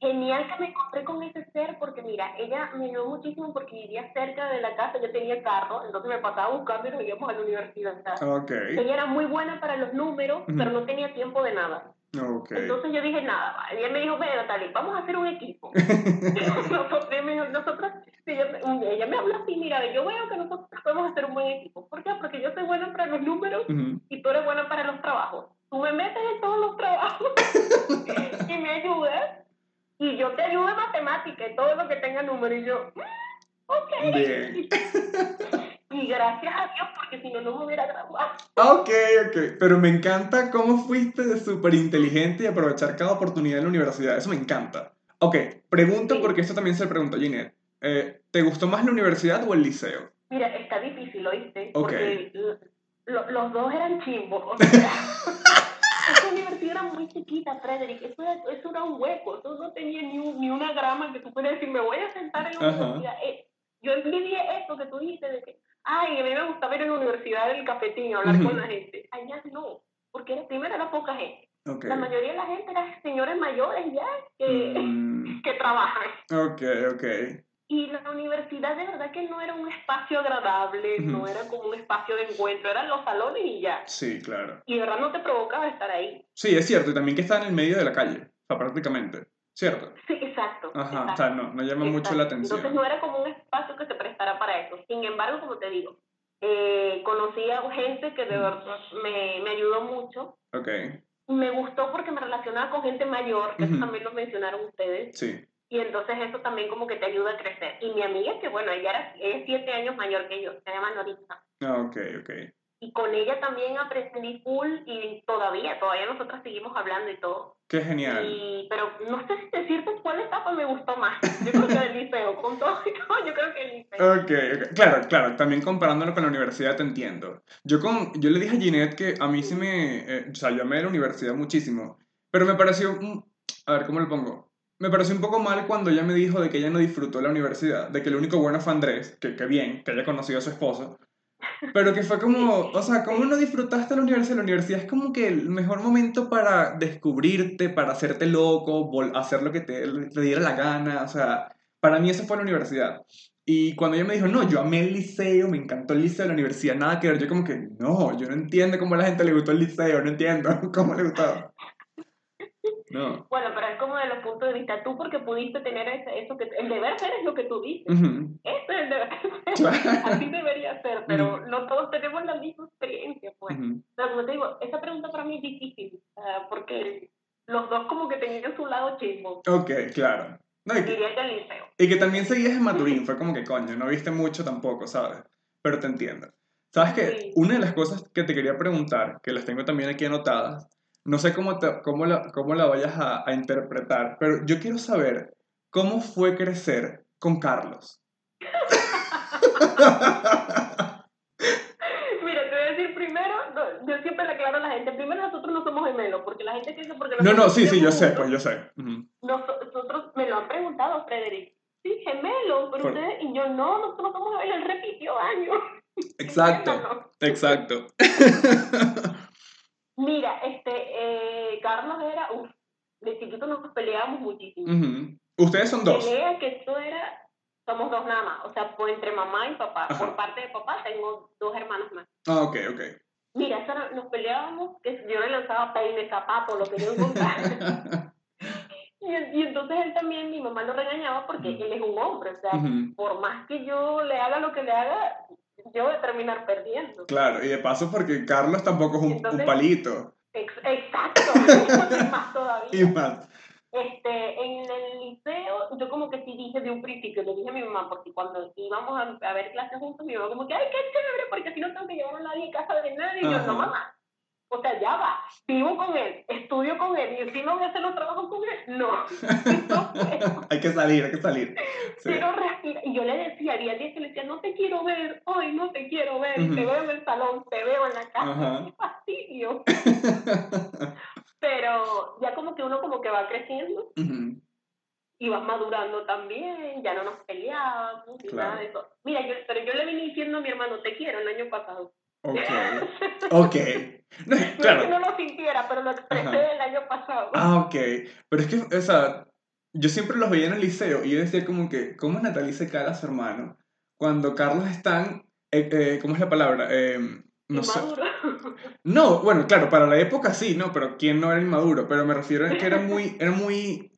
Genial que me encontré con ese ser, porque mira, ella me ayudó muchísimo porque vivía cerca de la casa, yo tenía carro, entonces me pasaba buscando y nos íbamos a la universidad. Ok. Ella era muy buena para los números, pero no tenía tiempo de nada. Okay. Entonces yo dije, nada, ella me dijo, bueno, Natalie, vamos a hacer un equipo. nosotros, nosotros ella, me habló así, mira, yo veo que nosotros podemos hacer un buen equipo. ¿Por qué? Porque yo soy buena para los números y tú eres buena para los trabajos. Tú me metes en todos los trabajos y me ayudas y yo te ayudo en matemática y todo lo que tenga número y yo, mm, ok. y gracias a Dios porque si no, no me hubiera graduado. Ok, ok, pero me encanta cómo fuiste de súper inteligente y aprovechar cada oportunidad en la universidad, eso me encanta. Ok, pregunto porque esto también se preguntó Ginette. Eh, ¿Te gustó más la universidad o el liceo? Mira, está difícil, ¿oíste? Porque los dos eran chimbos. O sea, esa universidad era muy chiquita, Frederick. Eso era, eso era un hueco. Eso no tenía ni, ni una grama que tú pudieras decir, me voy a sentar en la universidad. Eh, yo envidié esto que tú dijiste de que, ay, a mí me gustaba ir a la universidad del cafetín a hablar con la gente. Allá no, porque primero era poca gente. La mayoría de la gente era señores mayores ya que, mm. que trabajan. Ok, ok. Y la universidad de verdad que no era un espacio agradable, no era como un espacio de encuentro, eran los salones y ya. Sí, claro. Y de verdad no te provocaba estar ahí. Sí, es cierto, y también que está en el medio de la calle, o sea, prácticamente, ¿cierto? Sí, exacto. Ajá, o sea, no, no llama mucho la atención. Entonces no era como un espacio que se prestara para eso. Sin embargo, como te digo, eh, conocí a gente que de verdad me, me ayudó mucho. Ok. Me gustó porque me relacionaba con gente mayor, que eso también lo mencionaron ustedes. Sí y entonces eso también como que te ayuda a crecer. Y mi amiga, que bueno, ella era, es siete años mayor que yo, se llama Norita. Ah, ok, ok. Y con ella también aprendí full y todavía, todavía nosotras seguimos hablando y todo. Qué genial. Y, pero no sé si decirte cuál etapa me gustó más. Yo creo que el liceo, con todo yo creo que el liceo. Ok, okay. claro, claro, también comparándolo con la universidad te entiendo. Yo, con, yo le dije a Ginette que a mí sí me, eh, o sea, yo amé la universidad muchísimo, pero me pareció, a ver, ¿cómo lo pongo? Me pareció un poco mal cuando ella me dijo de que ella no disfrutó la universidad, de que lo único bueno fue Andrés, que, que bien, que haya conocido a su esposo, pero que fue como, o sea, ¿cómo no disfrutaste la universidad? La universidad es como que el mejor momento para descubrirte, para hacerte loco, hacer lo que te, te diera la gana, o sea, para mí eso fue la universidad. Y cuando ella me dijo, no, yo amé el liceo, me encantó el liceo, la universidad, nada que ver, yo como que, no, yo no entiendo cómo a la gente le gustó el liceo, no entiendo cómo le gustaba. No. Bueno, pero es como de los puntos de vista. Tú porque pudiste tener eso que... El deber ser es lo que tú dices. Eso es el deber ser. Así debería ser, pero no todos tenemos la misma experiencia, pues. Pero como te digo, esa pregunta para mí es difícil, porque los dos como que tenían su lado chismo. Ok, claro. No, y, que, Diría que el liceo. y que también seguías en Maturín, fue como que coño, no viste mucho tampoco, ¿sabes? Pero te entiendo. ¿Sabes qué? Una de las cosas que te quería preguntar, que las tengo también aquí anotadas, no sé cómo, cómo, la, cómo la vayas a, a, interpretar, pero yo quiero saber cómo fue crecer con Carlos. Mira, te voy a decir primero, yo siempre le aclaro a la gente, primero nosotros no somos gemelos, porque la gente piensa porque No, no, sí, sí, yo sé, pues yo sé. Nosotros, me lo han preguntado, Frederick, sí, gemelos, pero ustedes, y yo no, nosotros no somos gemelos, él repitió años. Exacto, exacto. Mira, este, eh, Carlos era, uff, de chiquito nos peleábamos muchísimo. Ustedes son dos. Pelea que esto era, somos dos nada más, o sea, por entre mamá y papá. Por parte de papá tengo dos hermanos más. Ah, ok, ok. Mira, nos peleábamos, que yo le lanzaba peine, zapatos, lo que yo encontrara. y, y, entonces él también, mi mamá lo regañaba porque él es un hombre, o sea, por más que yo le haga lo que le haga, yo voy a terminar perdiendo. Claro, y de paso porque Carlos tampoco es un, palito. exacto, y más todavía. Y más. Este, en el liceo, yo como que sí dije de un principio, le dije a mi mamá, porque cuando íbamos a, ver clases juntos, mi mamá como que, ay, qué chévere, porque así no tengo que llevar a nadie a casa de nadie. Y yo, no, mamá, o sea, ya va, vivo con él, estudio con él, y no voy a hacer los trabajos con él, no. hay que salir, hay que salir. Quiero respirar. Y yo le decía, había días que le decía, no te quiero ver, hoy no te quiero ver, te veo en el salón, te veo en la casa, qué fastidio. Pero ya como que uno como que va creciendo. Y vas madurando también, ya no nos peleábamos, ni nada de eso. Mira, yo, pero yo le vine diciendo a mi hermano, te quiero, el año pasado. Ok. Ok. claro. No, no lo sintiera, pero lo expresé el año pasado. Ah, ok. Pero es que, o sea, yo siempre los veía en el liceo y yo decía como que, ¿cómo Natalie se a su hermano? Cuando Carlos están, eh, eh, ¿cómo es la palabra? Eh, no sé. No, bueno, claro, para la época sí, ¿no? Pero ¿quién no era inmaduro? Pero me refiero a que era muy, era muy,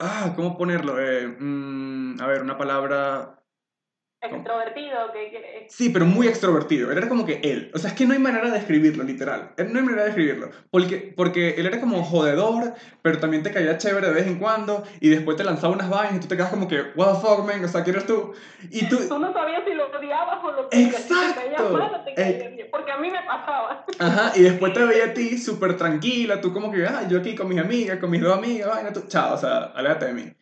ah, ¿cómo ponerlo? Eh, mm, a ver, una palabra Extrovertido, que Sí, pero muy extrovertido. Él era como que él. O sea, es que no hay manera de describirlo, literal. No hay manera de describirlo. Porque, porque él era como jodedor, pero también te caía chévere de vez en cuando, y después te lanzaba unas vainas y tú te quedas como que, what the fuck, man, o sea, ¿quién eres tú? Y tú... Tú no sabías si lo odiabas o lo que Exacto. te caía mal o te caía bien, porque a mí me pasaba. Ajá, y después te veía a ti súper tranquila, tú como que, ah, yo aquí con mis amigas, con mis dos amigas, vaina, tú, chao, o sea, aléjate de mí.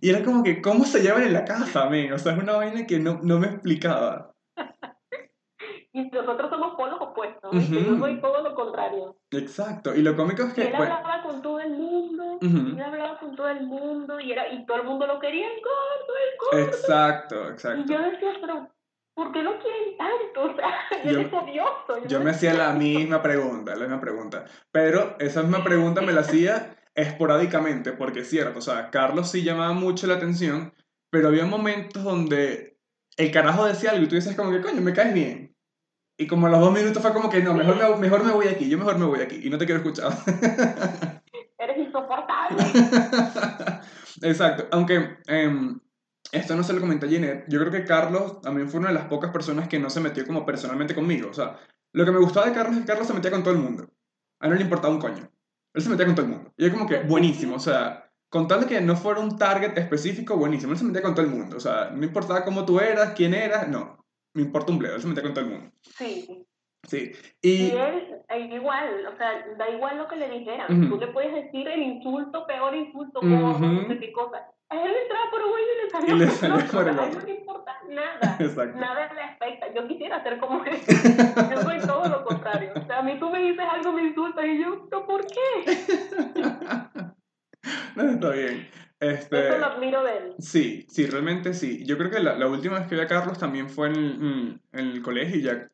Y era como que, ¿cómo se llevan en la casa, men? O sea, es una vaina que no, no me explicaba. y nosotros somos polos opuestos, uh yo soy todo lo contrario. Exacto, y lo cómico es que... Él hablaba con todo el mundo, él hablaba con todo el mundo, y, era, y todo el mundo lo quería en corto, en corto. Exacto, exacto. Y yo decía, pero ¿por qué lo quieren tanto? O sea, yo, es odioso. Yo, me hacía la misma pregunta, la misma pregunta. Pero esa misma pregunta me la hacía esporádicamente, porque es cierto, o sea, Carlos sí llamaba mucho la atención, pero había momentos donde el carajo decía algo y tú dices como que, coño, me caes bien. Y como a los dos minutos fue como que, no, mejor me, mejor me voy aquí, yo mejor me voy aquí y no te quiero escuchar. Eres insoportable. Exacto, aunque em, esto no se lo comenté a Ginette, yo creo que Carlos también fue una de las pocas personas que no se metió como personalmente conmigo. O sea, lo que me gustaba de Carlos es que Carlos se metía con todo el mundo. A él no le importaba un coño. Él se metía con todo el mundo. Y yo como que, buenísimo, o sea, con tal de que no fuera un target específico, buenísimo. Él se metía con todo el mundo. O sea, no importaba cómo tú eras, quién eras, no. Me importa un bledo, él se metía con todo el mundo. Sí. Sí. Y, y él, eh, igual, o sea, da igual lo que le dijeran. Tú le puedes decir el insulto, peor insulto, como no sé qué cosa. A él entraba por un güey y le salía, y le salió por el otro. A él no le importa nada. Exacto. Nada le afecta. Yo quisiera ser como él. Yo soy todo lo contrario. O sea, a mí tú me dices algo, me insultas y yo, ¿pero por qué? no, está bien. Este, Eso lo admiro de él. Sí, sí, realmente sí. Yo creo que la, la última vez que vi a Carlos también fue en el, en el colegio y ya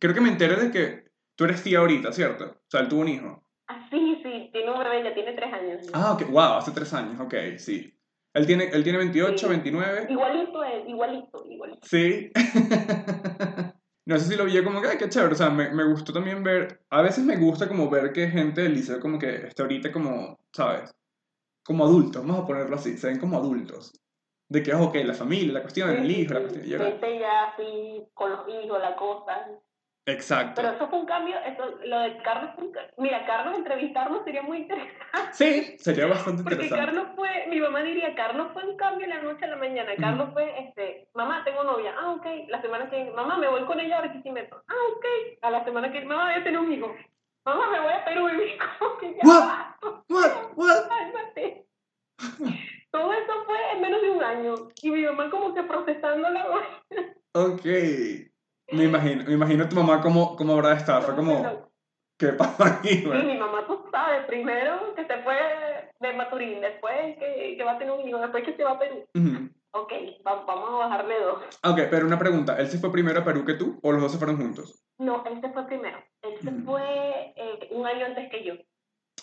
creo que me enteré de que tú eres tía ahorita, ¿cierto? O sea, él tuvo un hijo. Ah, sí, sí, tiene un bebé, ya tiene tres años. Ah, ok, wow, hace tres años, ok, sí. Él tiene, él tiene 28, 29. Igualito él, igualito, igualito. Sí. no sé si lo vi como que, ay, qué chévere. O sea, me, me, gustó también ver. A veces me gusta como ver que gente del liceo como que está ahorita como, ¿sabes? Como adultos, vamos a ponerlo así, se ven como adultos. De que, ok, la familia, la cuestión, del hijo, la cuestión. Gente ya así, con los hijos, la cosa. Exacto. Pero eso fue un cambio, eso, lo de Carlos Mira, Carlos entrevistarnos sería muy interesante. Sí, sería bastante interesante. Porque Carlos fue, mi mamá diría, Carlos fue un cambio de la noche a la mañana. Carlos fue, este, mamá, tengo novia. Ah, ok. La semana que mamá, me voy con ella a Barquisimeto. Ah, ok. A la semana que mamá, voy a tener un hijo. Mamá, me voy a Perú y mi ya What? What? Todo eso fue en menos de un año. Y mi mamá como que procesando la Ok. Me imagino, me imagino tu mamá cómo, cómo habrá estado. Fue como, ¿qué pasa aquí? Sí, mi mamá, tú sabes, primero que se fue de Maturín, después que, que va a tener un hijo, después que se va a Perú. Ok, vamos a bajarle dos. Ok, pero una pregunta, ¿él se fue primero a Perú que tú o los dos se fueron juntos? No, él se fue primero. Él se fue eh, un año antes que yo.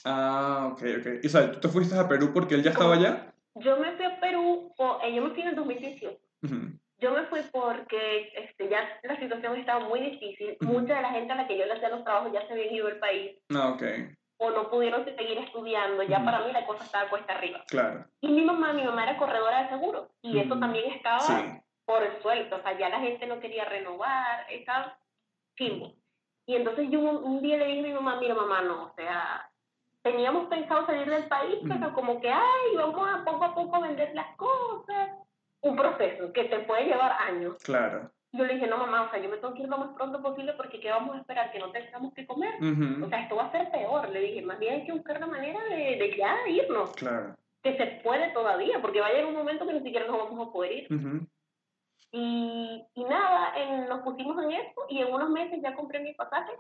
Ah, ok, ok. ¿Y sabes, tú te fuiste a Perú porque él ya estaba allá? Yo me fui a Perú, o, eh, yo me fui en el 2018. Yo me fui porque este, ya la situación estaba muy difícil. Mucha de la gente a la que yo le hacía los trabajos ya se había ido del país. Ah, ok. O no pudieron seguir estudiando. Ya para mí la cosa estaba cuesta arriba. Claro. Y mi mamá, mi mamá era corredora de seguros. Y eso también estaba por el sueldo, o sea, ya la gente no quería renovar, estaba chimbo. Y entonces yo un, día le dije a mi mamá, mira mamá, no, o sea, teníamos pensado salir del país, pero como que, ay, vamos a poco a poco vender las cosas, un proceso que te puede llevar años. Claro. Yo le dije, no mamá, o sea, yo me tengo que ir lo más pronto posible porque ¿qué vamos a esperar? Que no tengamos que comer. O sea, esto va a ser peor. Le dije, más bien hay que buscar la manera de, de ya irnos. Claro. Que se puede todavía, porque va a llegar un momento que ni siquiera nos vamos a poder ir. y, y, nada, en, nos pusimos en eso y en unos meses ya compré mi pasaje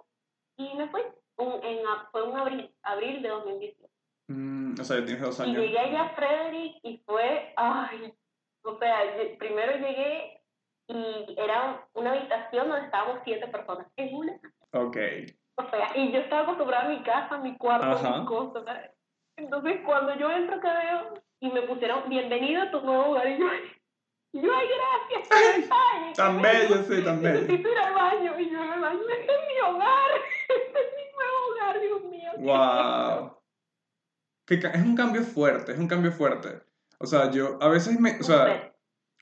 y me fui. Un, en, fue un abril, abril de 2018. Mm, o sea, tienes dos años. Y llegué allá a Frederick y fue, ay, o sea, primero llegué y era una habitación donde estábamos siete personas en una. Ok. O sea, y yo estaba acostumbrada a mi casa, a mi cuarto, a mi cosas. Entonces, cuando yo entro que veo y me pusieron bienvenido a tu nuevo hogar, y yo, yo ay, gracias. Ay, tan bello, sí, tan bello. Necesito ir al baño, y yo el baño, este es mi hogar, este es mi nuevo hogar, Dios mío. Wow. Que es un cambio fuerte, es un cambio fuerte. O sea, yo a veces me, o sea,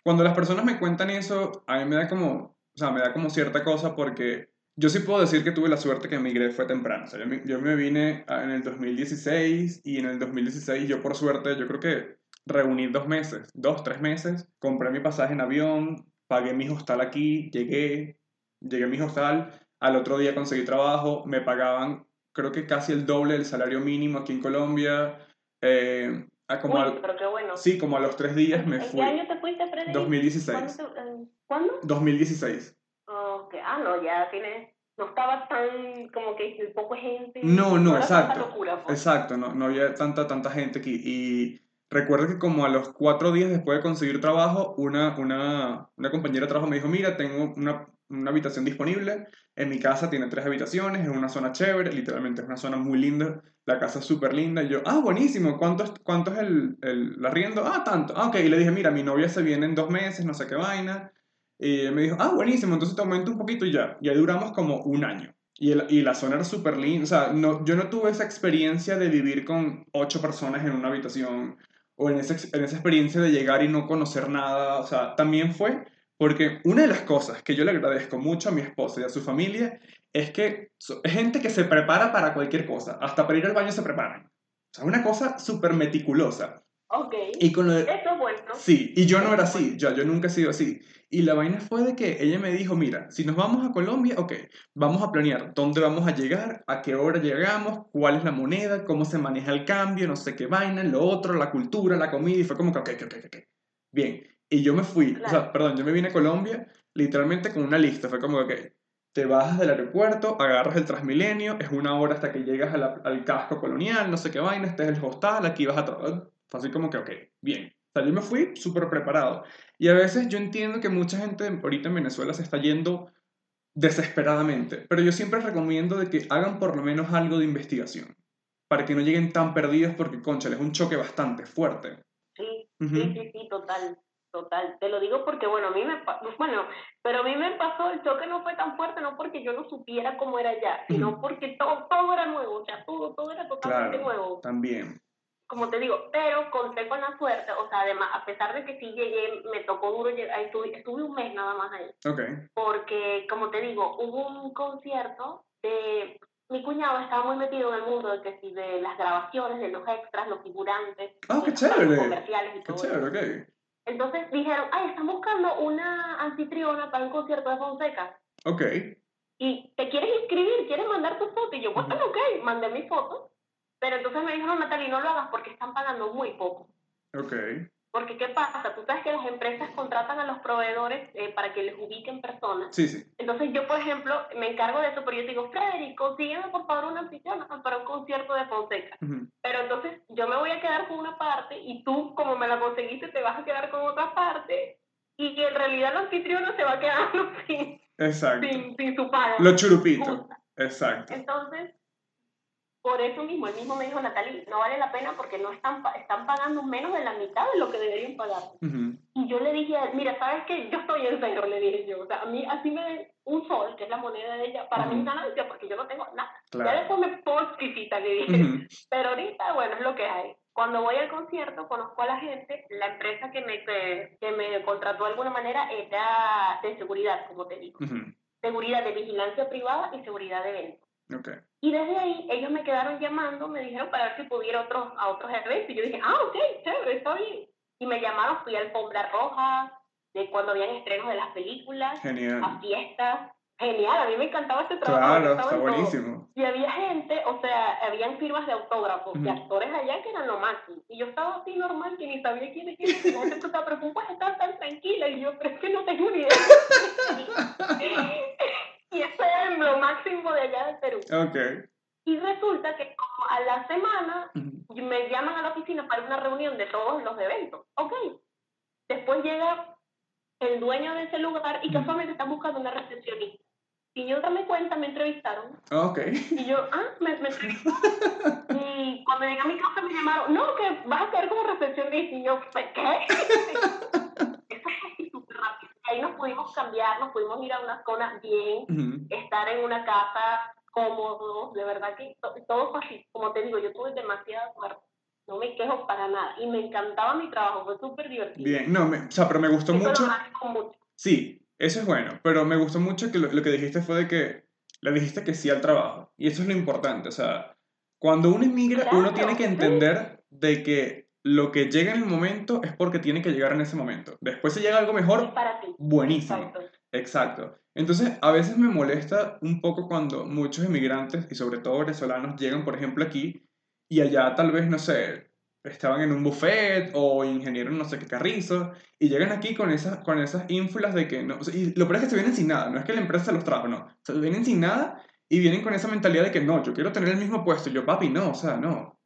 cuando las personas me cuentan eso, a mí me da como, o sea, me da como cierta cosa porque yo sí puedo decir que tuve la suerte que emigré fue temprano. O sea, yo me, yo me vine en el 2016 y en el 2016 yo por suerte, yo creo que reuní dos meses, dos, tres meses, compré mi pasaje en avión, pagué mi hostal aquí, llegué, llegué a mi hostal, al otro día conseguí trabajo, me pagaban creo que casi el doble del salario mínimo aquí en Colombia. Eh, como Uy, pero qué bueno. Sí, como a los tres días me fui. ¿En qué año te fuiste, Freddy? 2016. ¿Cuándo? 2016. Okay. Ah, no, ya tienes... No estaba tan como que poco gente. No, no, exacto. Pues. Exacto, no, no había tanta, tanta gente aquí. Y recuerdo que como a los cuatro días después de conseguir trabajo, una, una, una compañera de trabajo me dijo, mira, tengo una, una habitación disponible. En mi casa tiene tres habitaciones, es una zona chévere, literalmente es una zona muy linda. La casa es súper linda. Y yo, ah, buenísimo, ¿cuánto es, cuánto es el, el, arriendo? Ah, tanto. Ah, ok. Y le dije, mira, mi novia se viene en dos meses, no sé qué vaina. Y me dijo, ah, buenísimo, entonces te aumento un poquito y ya. Y ahí duramos como un año. Y, el, y la zona era súper linda. O sea, no, yo no tuve esa experiencia de vivir con ocho personas en una habitación o en esa, en esa experiencia de llegar y no conocer nada. O sea, también fue porque una de las cosas que yo le agradezco mucho a mi esposa y a su familia es que es gente que se prepara para cualquier cosa. Hasta para ir al baño se preparan. O sea, una cosa súper meticulosa. Ok. Y con lo de... Eso es bueno. Sí, y yo no era así, yo, yo nunca he sido así. Y la vaina fue de que ella me dijo, mira, si nos vamos a Colombia, ok, vamos a planear dónde vamos a llegar, a qué hora llegamos, cuál es la moneda, cómo se maneja el cambio, no sé qué vaina, lo otro, la cultura, la comida, y fue como que, ok, ok, ok, ok. Bien, y yo me fui, o sea, perdón, yo me vine a Colombia literalmente con una lista. Fue como ok, te bajas del aeropuerto, agarras el Transmilenio, es una hora hasta que llegas al casco colonial, no sé qué vaina, este es el hostal, aquí vas a trabajar. Fue así como que, ok, bien. O sea, yo me fui súper preparado. Y a veces yo entiendo que mucha gente ahorita en Venezuela se está yendo desesperadamente, pero yo siempre recomiendo de que hagan por lo menos algo de investigación, para que no lleguen tan perdidos porque, concha, es un choque bastante fuerte. Sí, sí, sí, sí, total. Total, te lo digo porque, bueno, a mí me, bueno, pero a mí me pasó, el choque no fue tan fuerte, no porque yo no supiera cómo era ya, sino porque todo, todo era nuevo, o sea, todo, todo era totalmente nuevo. También. Como te digo, pero conté con la suerte, o sea, además, a pesar de que sí llegué, me tocó duro llegar, estuve, estuve un mes nada más ahí. Ok. Porque, como te digo, hubo un concierto de mi cuñado estaba muy metido en el mundo de que si de las grabaciones, de los extras, los figurantes, oh, qué chévere. comerciales y qué chévere, ok. Entonces dijeron, ay, están buscando una anfitriona para un concierto de Fonseca. Ok. Y te quieres inscribir, quieres mandar tu foto. Y yo, bueno, ok, mandé mi foto. Pero entonces me dijeron, Natalie, no lo hagas porque están pagando muy poco. Ok. Porque, ¿qué pasa? Tú sabes que las empresas contratan a los proveedores eh, para que les ubiquen personas. Sí, sí. Entonces, yo, por ejemplo, me encargo de eso, pero yo digo, Frederick, consígueme por favor una anfitriona para un concierto de Fonseca. Pero entonces, yo me voy a quedar con una parte y tú, como me la conseguiste, te vas a quedar con otra parte. Y que en realidad la anfitriona se va a quedar sin, Exacto. sin, sin su paga. Lo churupito. Exacto. Entonces, por eso mismo, el mismo me dijo Natalie, no vale la pena porque no están, están pagando menos de la mitad de lo que deberían pagar. Y yo le dije, mira, ¿sabes qué? Yo estoy en cero, le dije yo. O sea, a mí así me den un sol, que es la moneda de ella, para mí es ganancia porque yo no tengo nada. Ya después me exquisita, le dije. Pero ahorita, bueno, es lo que hay. Cuando voy al concierto, conozco a la gente, la empresa que me, que, me contrató de alguna manera era de seguridad, como te digo. Seguridad de vigilancia privada y seguridad de eventos. Okay. Y desde ahí ellos me quedaron llamando, me dijeron para ver si pudiera otros, a otros eventos. Y yo dije, ah, ok, chévere, está bien. Y me llamaron, fui al Alfombra Roja, de cuando habían estrenos de las películas, Genial. a fiestas. Genial, a mí me encantaba este trabajo. Claro, está buenísimo. Y había gente, o sea, habían firmas de autógrafos de actores allá que eran lo máximo. Y yo estaba así normal, que ni sabía quién es Y la gente pero ¿cómo puedes estar tan tranquila? Y yo, pero es que no tengo ni idea. y eso era lo máximo de allá de Perú. Ok. Y resulta que como a la semana me llaman a la oficina para una reunión de todos los eventos. Ok. Después llega el dueño de ese lugar y casualmente está buscando una recepcionista. Y yo me cuenta, me entrevistaron. Ok. Y yo, ah, me, me entrevistaron. y cuando llegué a mi casa me llamaron, no, que vas a quedar como recepcionista. Y yo, ¿qué? Eso fue súper rápido. Ahí nos pudimos cambiar, nos pudimos ir a una zona bien, estar en una casa cómodos, de verdad que todo fue así. Como te digo, yo tuve demasiada suerte. No me quejo para nada. Y me encantaba mi trabajo, fue súper divertido. Bien, no, o sea, pero me gustó mucho. Sí, eso es bueno, pero me gustó mucho que lo, que dijiste fue de que le dijiste que sí al trabajo. Y eso es lo importante, o sea, cuando uno emigra, uno tiene que entender de que lo que llega en el momento es porque tiene que llegar en ese momento. Después se llega algo mejor, para ti. buenísimo. Exacto. Entonces, a veces me molesta un poco cuando muchos inmigrantes, y sobre todo venezolanos, llegan, por ejemplo, aquí y allá tal vez, no sé, estaban en un buffet o ingenieros no sé qué carrizo, y llegan aquí con esas, con esas ínfulas de que no. y lo peor es que se vienen sin nada, no es que la empresa se los trajo, no. Se vienen sin nada y vienen con esa mentalidad de que no, yo quiero tener el mismo puesto. Y yo, papi, no, o sea, no.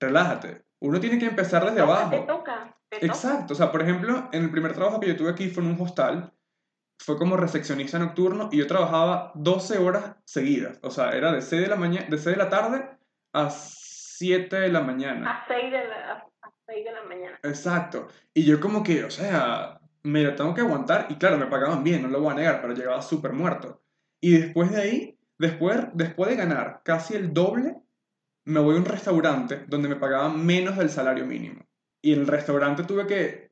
Relájate. Uno tiene que empezar desde abajo. Te toca, Exacto. O sea, por ejemplo, en el primer trabajo que yo tuve aquí fue en un hostal fue como recepcionista nocturno y yo trabajaba 12 horas seguidas. O sea, era de 6 de la, mañana, de 6 de la tarde a 7 de la mañana. A 6 de la, a 6 de la mañana. Exacto. Y yo como que, o sea, me lo tengo que aguantar. Y claro, me pagaban bien, no lo voy a negar, pero llegaba súper muerto. Y después de ahí, después, después de ganar casi el doble, me voy a un restaurante donde me pagaban menos del salario mínimo. Y en el restaurante tuve que,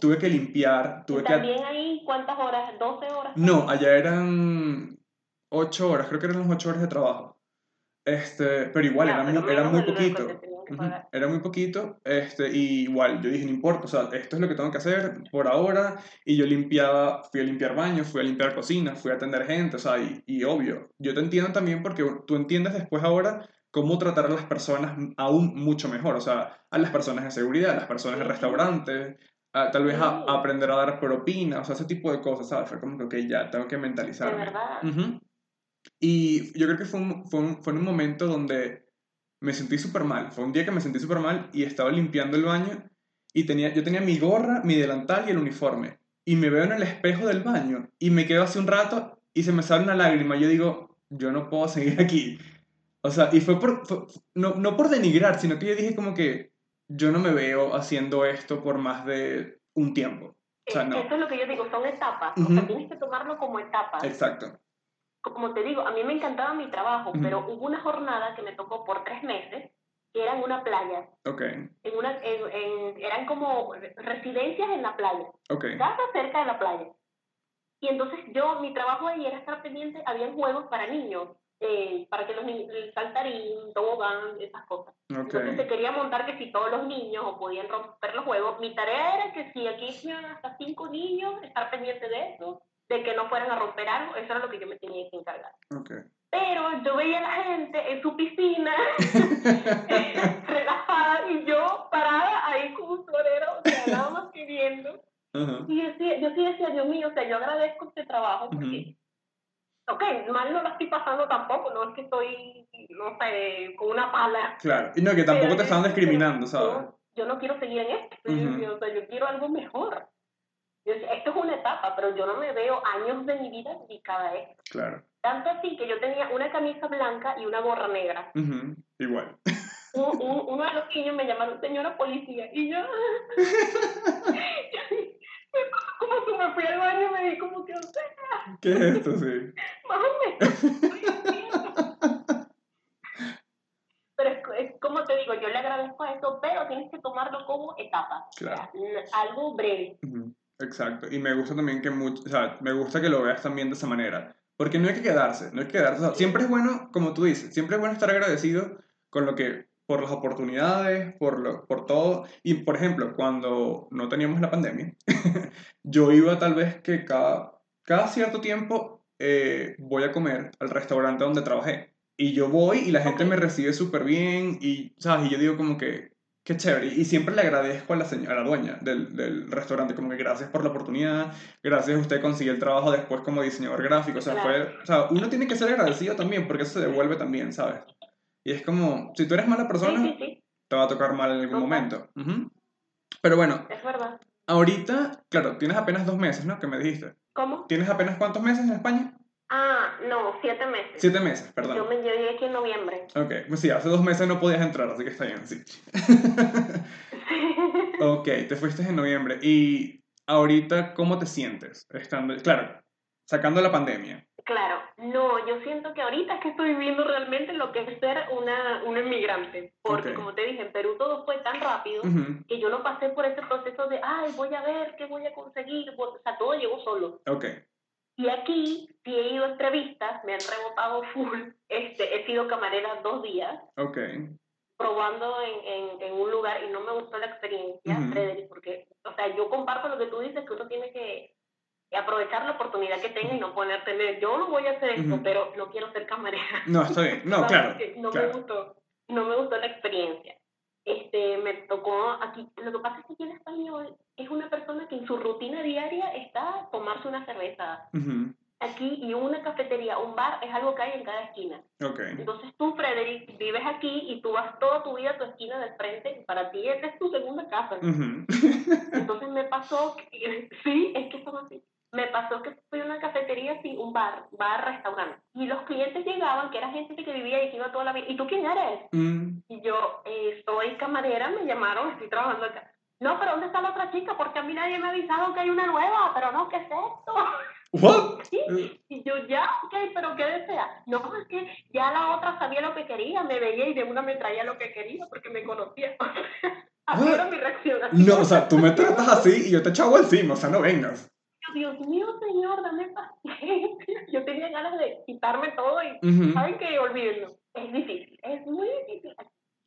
tuve que limpiar, tuve que... ¿También ahí cuántas horas? ¿12 horas? No, allá eran 8 horas, creo que eran las 8 horas de trabajo. Este, pero igual, era, muy, era muy poquito. Era muy poquito, este, y igual, yo dije, no importa, o sea, esto es lo que tengo que hacer por ahora, y yo limpiaba, fui a limpiar baños, fui a limpiar cocina, fui a atender gente, o sea, y, y obvio, yo te entiendo también porque tú entiendes después ahora cómo tratar a las personas aún mucho mejor, o sea, a las personas de seguridad, a las personas de restaurantes, tal vez a, aprender a dar propina, o sea, ese tipo de cosas, ¿sabes? Fue como que, ok, ya, tengo que mentalizarme. De verdad. Y yo creo que fue un, fue, un, fue un momento donde me sentí súper mal, fue un día que me sentí súper mal y estaba limpiando el baño y tenía, yo tenía mi gorra, mi delantal y el uniforme. Y me veo en el espejo del baño y me quedo hace un rato y se me sale una lágrima. Yo digo, yo no puedo seguir aquí. O sea, y fue por, no, no por denigrar, sino que yo dije como que yo no me veo haciendo esto por más de un tiempo. O sea, no. Eso es lo que yo digo, son etapas. O sea, tienes que tomarlo como etapas. Exacto. Como te digo, a mí me encantaba mi trabajo, pero hubo una jornada que me tocó por tres meses, que era en una playa. Ok. En una, en, eran como residencias en la playa. Ok. Casa cerca de la playa. Y entonces yo, mi trabajo ahí era estar pendiente, había juegos para niños eh, para que los niños, el saltarín, tobogán, esas cosas. Entonces se quería montar que si todos los niños o podían romper los juegos, mi tarea era que si aquí iban hasta cinco niños, estar pendiente de eso, de que no fueran a romper algo, eso era lo que yo me tenía que encargar. Okay. Pero yo veía a la gente en su piscina, relajada, y yo parada ahí como un florero, o sea, nada más que viendo. Y decía, yo sí decía, Dios mío, o sea, yo agradezco este trabajo porque ok, mal no lo estoy pasando tampoco, no es que estoy, no sé, con una pala. Claro, y no, que tampoco te están discriminando, ¿sabes? Yo, no quiero seguir en esto, yo, o sea, yo quiero algo mejor. esto es una etapa, pero yo no me veo años de mi vida dedicada a esto. Claro. Tanto así que yo tenía una camisa blanca y una gorra negra. Igual. uno de los niños me llamaron señora policía y yo, como que me fui al baño y me di como que, o sea, ¿Qué es esto, sí? Pero es, como te digo, yo le agradezco eso, pero tienes que tomarlo como etapa. Claro. algo breve. Exacto. Y me gusta también que mucho, o sea, me gusta que lo veas también de esa manera. Porque no hay que quedarse, no hay que quedarse. siempre es bueno, como tú dices, siempre es bueno estar agradecido con lo que, por las oportunidades, por, lo, por todo. Y, por ejemplo, cuando no teníamos la pandemia, yo iba tal vez que cada, cada cierto tiempo eh, voy a comer al restaurante donde trabajé. Y yo voy y la gente me recibe súper bien y, ¿sabes? Y yo digo como que, Qué chévere. Y siempre le agradezco a la, señora, a la dueña del, del, restaurante, como que gracias por la oportunidad, gracias a usted consiguió el trabajo después como diseñador gráfico. O sea, fue, o sea, uno tiene que ser agradecido también porque eso se devuelve también, ¿sabes? Y es como, si tú eres mala persona, te va a tocar mal en algún momento. Pero bueno. Es verdad. Ahorita, claro, tienes apenas dos meses, ¿no? Que me dijiste. ¿Cómo? ¿Tienes apenas cuántos meses en España? Ah, no, siete meses. Siete meses, perdón. Yo me llegué aquí en noviembre. Ok, pues sí, hace dos meses no podías entrar, así que está bien, sí. ok, te fuiste en noviembre. ¿Y ahorita cómo te sientes? Estando, claro, sacando la pandemia. Claro, no, yo siento que ahorita es que estoy viviendo realmente lo que es ser una, una inmigrante. Porque como te dije, en Perú todo fue tan rápido que yo no pasé por ese proceso de, ay, voy a ver qué voy a conseguir. O sea, todo llegó solo. Ok. Y aquí sí he ido a entrevistas, me han rebotado full. Este, he sido camarera dos días. Ok. Probando en, en, en un lugar y no me gustó la experiencia, Frederick, porque, o sea, yo comparto lo que tú dices, que uno tiene que aprovechar la oportunidad que tenga y no ponerte, yo no voy a hacer esto, pero no quiero ser camarera. No, está bien. No, claro. No me gustó, no me gustó la experiencia. Este, me tocó aquí, lo que pasa es que aquí en español es una persona que en su rutina diaria está tomarse una cerveza. Aquí y una cafetería, un bar, es algo que hay en cada esquina. Okay. Entonces tú, Frederick, vives aquí y tú vas toda tu vida a tu esquina del frente. Para ti esta es tu segunda casa. Entonces me pasó, que, sí, es que son así. Me pasó que fui a una cafetería, sí, un bar, bar, restaurante. Y los clientes llegaban, que era gente que vivía y que iba toda la vida. ¿Y tú quién eres? Mm. Y yo, eh, soy camarera, me llamaron, estoy trabajando acá. No, pero ¿dónde está la otra chica? Porque a mí nadie me ha avisado que hay una nueva, pero no, ¿qué es esto? ¿What? Y yo, ya, ok, pero ¿qué desea? No, es que ya la otra sabía lo que quería, me veía y de una me traía lo que quería porque me conocía. así era mi reacción. no, o sea, tú me tratas así y yo te echaba encima, o sea, no vengas. Dios mío, señor, dame paciencia. Yo tenía ganas de quitarme todo y, ¿saben qué? Olvídenlo. Es difícil, es muy difícil.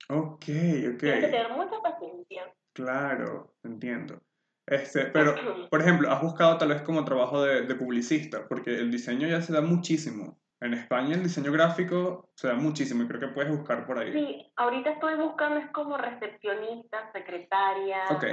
Ok, ok. Tienes que tener mucha paciencia. Claro, entiendo. Este, pero, por ejemplo, has buscado tal vez como trabajo de, de, publicista, porque el diseño ya se da muchísimo. En España el diseño gráfico se da muchísimo y creo que puedes buscar por ahí. Sí, ahorita estoy buscando es como recepcionista, secretaria. Ok.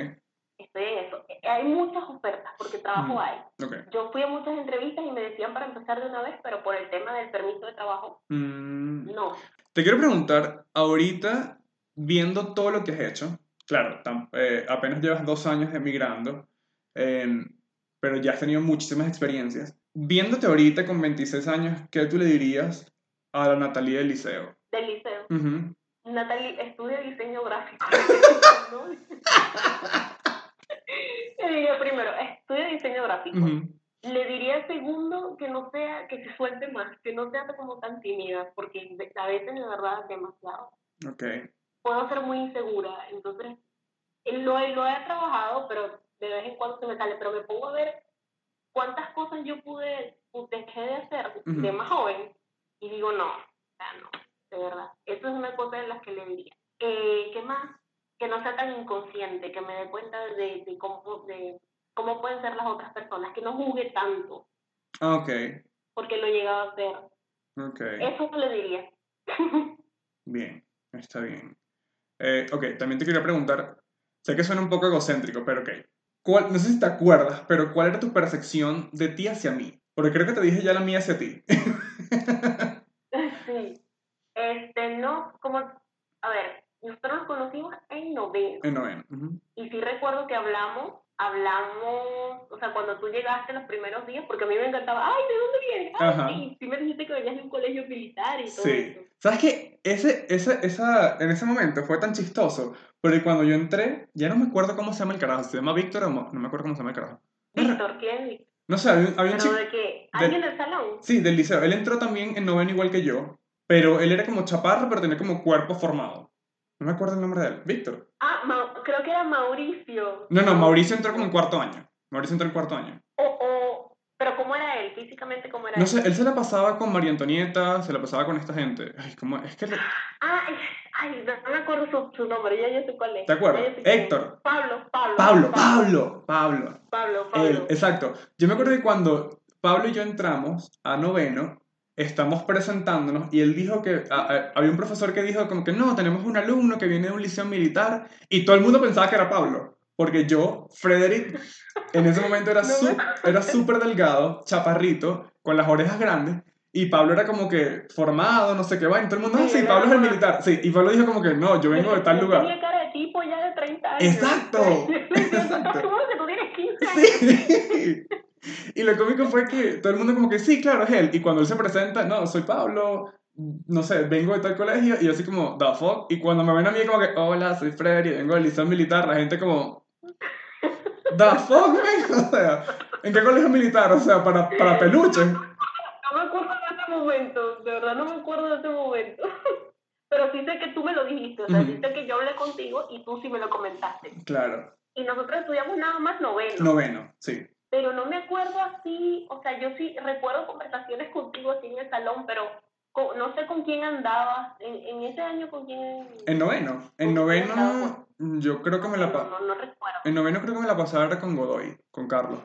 Estoy en eso. Hay muchas ofertas porque trabajo hay. Okay. Yo fui a muchas entrevistas y me decían para empezar de una vez, pero por el tema del permiso de trabajo, mm. no. Te quiero preguntar, ahorita, viendo todo lo que has hecho, claro, eh, apenas llevas dos años emigrando, em, pero ya has tenido muchísimas experiencias. Viéndote ahorita con 26 años, ¿qué tú le dirías a la Natalia del liceo? Del liceo. Natalia estudia diseño gráfico. le diría primero, estudia diseño gráfico. Le diría segundo que no sea, que se suelte más, que no sea como tan tímida, porque a veces de verdad es demasiado. Okay puedo ser muy insegura. Entonces, lo, lo he trabajado, pero de vez en cuando se me sale. Pero me pongo a ver cuántas cosas yo pude, dejé de hacer de más joven y digo, no, no, de verdad. Eso es una cosa de las que le diría. Eh, ¿Qué más? Que no sea tan inconsciente, que me dé cuenta de, de, cómo, de cómo pueden ser las otras personas, que no juzgue tanto. Ok. Porque lo he llegado a hacer. Ok. Eso le diría. bien, está bien. Eh, ok, también te quería preguntar, sé que suena un poco egocéntrico, pero ok. ¿Cuál, no sé si te acuerdas, pero ¿cuál era tu percepción de ti hacia mí? Porque creo que te dije ya la mía hacia ti. sí. Este, no, como, a ver, nosotros nos conocimos en noveno. En noveno. Y sí recuerdo que hablamos hablamos, o sea, cuando tú llegaste los primeros días, porque a mí me encantaba, ay, ¿de dónde vienes? Ay, sí, sí me dijiste que venías de un colegio militar y todo sí. eso. ¿Sabes qué? Ese, ese, esa, en ese momento fue tan chistoso, porque cuando yo entré, ya no me acuerdo cómo se llama el carajo, se llama Víctor o no, me acuerdo cómo se llama el carajo. Víctor, ¿quién No sé, había, había un chico... de qué? ¿Alguien del salón? Sí, del liceo. Él entró también en noveno igual que yo, pero él era como chaparro, pero tenía como cuerpo formado. No me acuerdo el nombre de él. Víctor. Ah, creo que era Mauricio. No, no, Mauricio entró como en cuarto año. Mauricio entró en cuarto año. O, o, pero ¿cómo era él? Físicamente, ¿cómo era No sé, él se la pasaba con María Antonieta, se la pasaba con esta gente. Ay, ¿cómo? Es que... Ah, ay, no, me acuerdo su, su, nombre, ya yo sé cuál es. ¿Te acuerdas? Héctor. Pablo, Pablo. Pablo, Pablo, Pablo. Pablo, Pablo. Él, exacto. Yo me acuerdo que cuando Pablo y yo entramos a noveno, estamos presentándonos y él dijo que había un profesor que dijo como que no, tenemos un alumno que viene de un liceo militar y todo el mundo pensaba que era Pablo, porque yo, Frederick, en ese momento era era súper delgado, chaparrito, con las orejas grandes y Pablo era como que formado, no sé qué va, y todo el mundo, ah, sí, Pablo es el militar. Sí, y Pablo dijo como que no, yo vengo de tal lugar. Tenía cara de tipo ya de 30 años. Exacto. Exacto. que tú tienes 15 años. Sí. Y lo cómico fue que todo el mundo como que sí, claro, es él. Y cuando él se presenta, no, soy Pablo, no sé, vengo de tal colegio, y así como, the fuck. Y cuando me ven a mí como que, hola, soy Freddy, vengo del liceo militar, la gente como, the fuck, man? O sea, ¿en qué colegio militar? O sea, para, para peluche. No me acuerdo momento, de verdad no me acuerdo de ese momento. Pero sí sé que tú me lo dijiste, o sea, sí sé que yo hablé contigo y tú sí me lo comentaste. Claro. Y nosotros estudiamos nada más noveno. Noveno, sí. Pero no me acuerdo así, o sea, yo sí recuerdo conversaciones contigo así en el salón, pero no sé con quién andabas. ¿En, en ese año con quién? En noveno. En noveno, yo creo que me la pasaba. No, no, recuerdo. En noveno creo que me la pasaba con Godoy, con Carlos.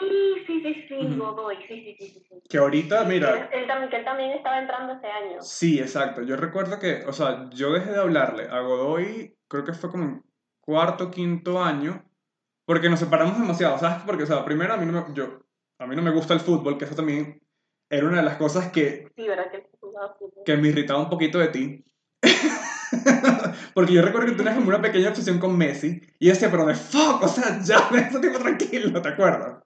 Sí, sí, sí, sí, Godoy, sí, sí, sí, sí. Que ahorita, mira... Él, también, que él también estaba entrando ese año. Sí, exacto. Yo recuerdo que, o sea, yo dejé de hablarle a Godoy, creo que fue como en cuarto, quinto año, porque nos separamos demasiado, ¿sabes? Porque, o sea, primero a mí no me, yo, a mí no me gusta el fútbol, que eso también era una de las cosas que... Sí, ¿verdad? Que, me irritaba un poquito de ti. Porque yo recuerdo que tú tenías como una pequeña obsesión con Messi. Y yo decía, pero de fuck, o sea, ya, ese tipo tranquilo, ¿te acuerdas?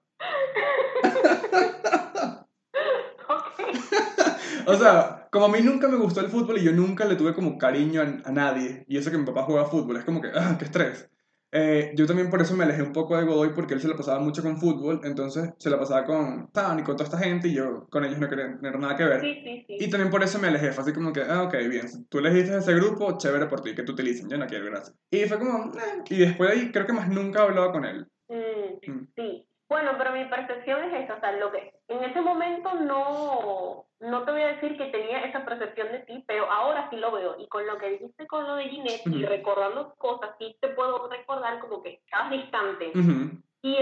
o sea, como a mí nunca me gustó el fútbol y yo nunca le tuve como cariño a, nadie, y eso que mi papá juega fútbol, es como que, ah, qué estrés. Eh, yo también por eso me alejé un poco de Godoy porque él se la pasaba mucho con fútbol, entonces se la pasaba con Tan y con toda esta gente y yo con ellos no quería tener nada que ver. Sí, sí, sí. Y también por eso me alejé, fue así como que, ah, ok, bien, tú elegiste ese grupo, chévere por ti, que tú utilicen, yo no quiero, gracias. Y fue como, eh, y después de ahí creo que más nunca he hablado con él. Mm, mm. Sí, bueno, pero mi percepción es esa, o sea, lo que en ese momento no, no te voy a decir que tenía esa percepción de ti, pero ahora sí lo veo. Y con lo que dijiste con lo de Ginette y recordando cosas, sí te puedo recordar como que estabas distante. y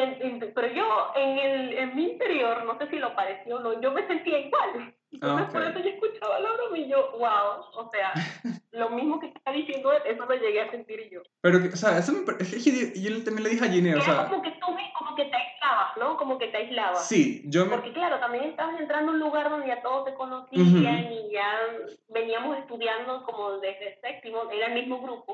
pero yo en, el, en mi interior, no sé si lo pareció o no, yo me sentía igual. Entonces, por eso yo escuchaba la broma y yo, wow, o sea, lo mismo que está diciendo él, eso lo llegué a sentir yo. Pero, o sea, eso me yo también le dije a Ginny, o sea... como que aislabas, ¿no? Como que te aislabas. Sí, yo Porque claro, también estabas entrando a un lugar donde ya todos se conocían y ya veníamos estudiando como desde séptimo, era el mismo grupo.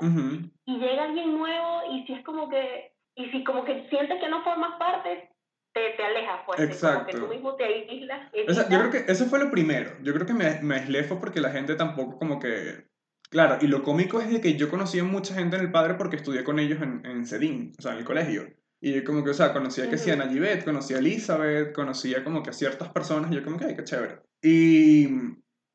Y llega alguien nuevo y si es como que... Y si como que sientes que no formas parte, te, te alejas, pues. Exacto. Como que tú mismo te aíslas. yo creo que eso fue lo primero. Yo creo que me, me aislé fue porque la gente tampoco como que... Claro, y lo cómico es de que yo conocí a mucha gente en el padre porque estudié con ellos en, en Cedín, o sea, en el colegio. Y como que, o sea, conocía que sí a Nayibet, conocía a Elizabeth, conocía como que a ciertas personas, y yo como que, ay, qué chévere. Y,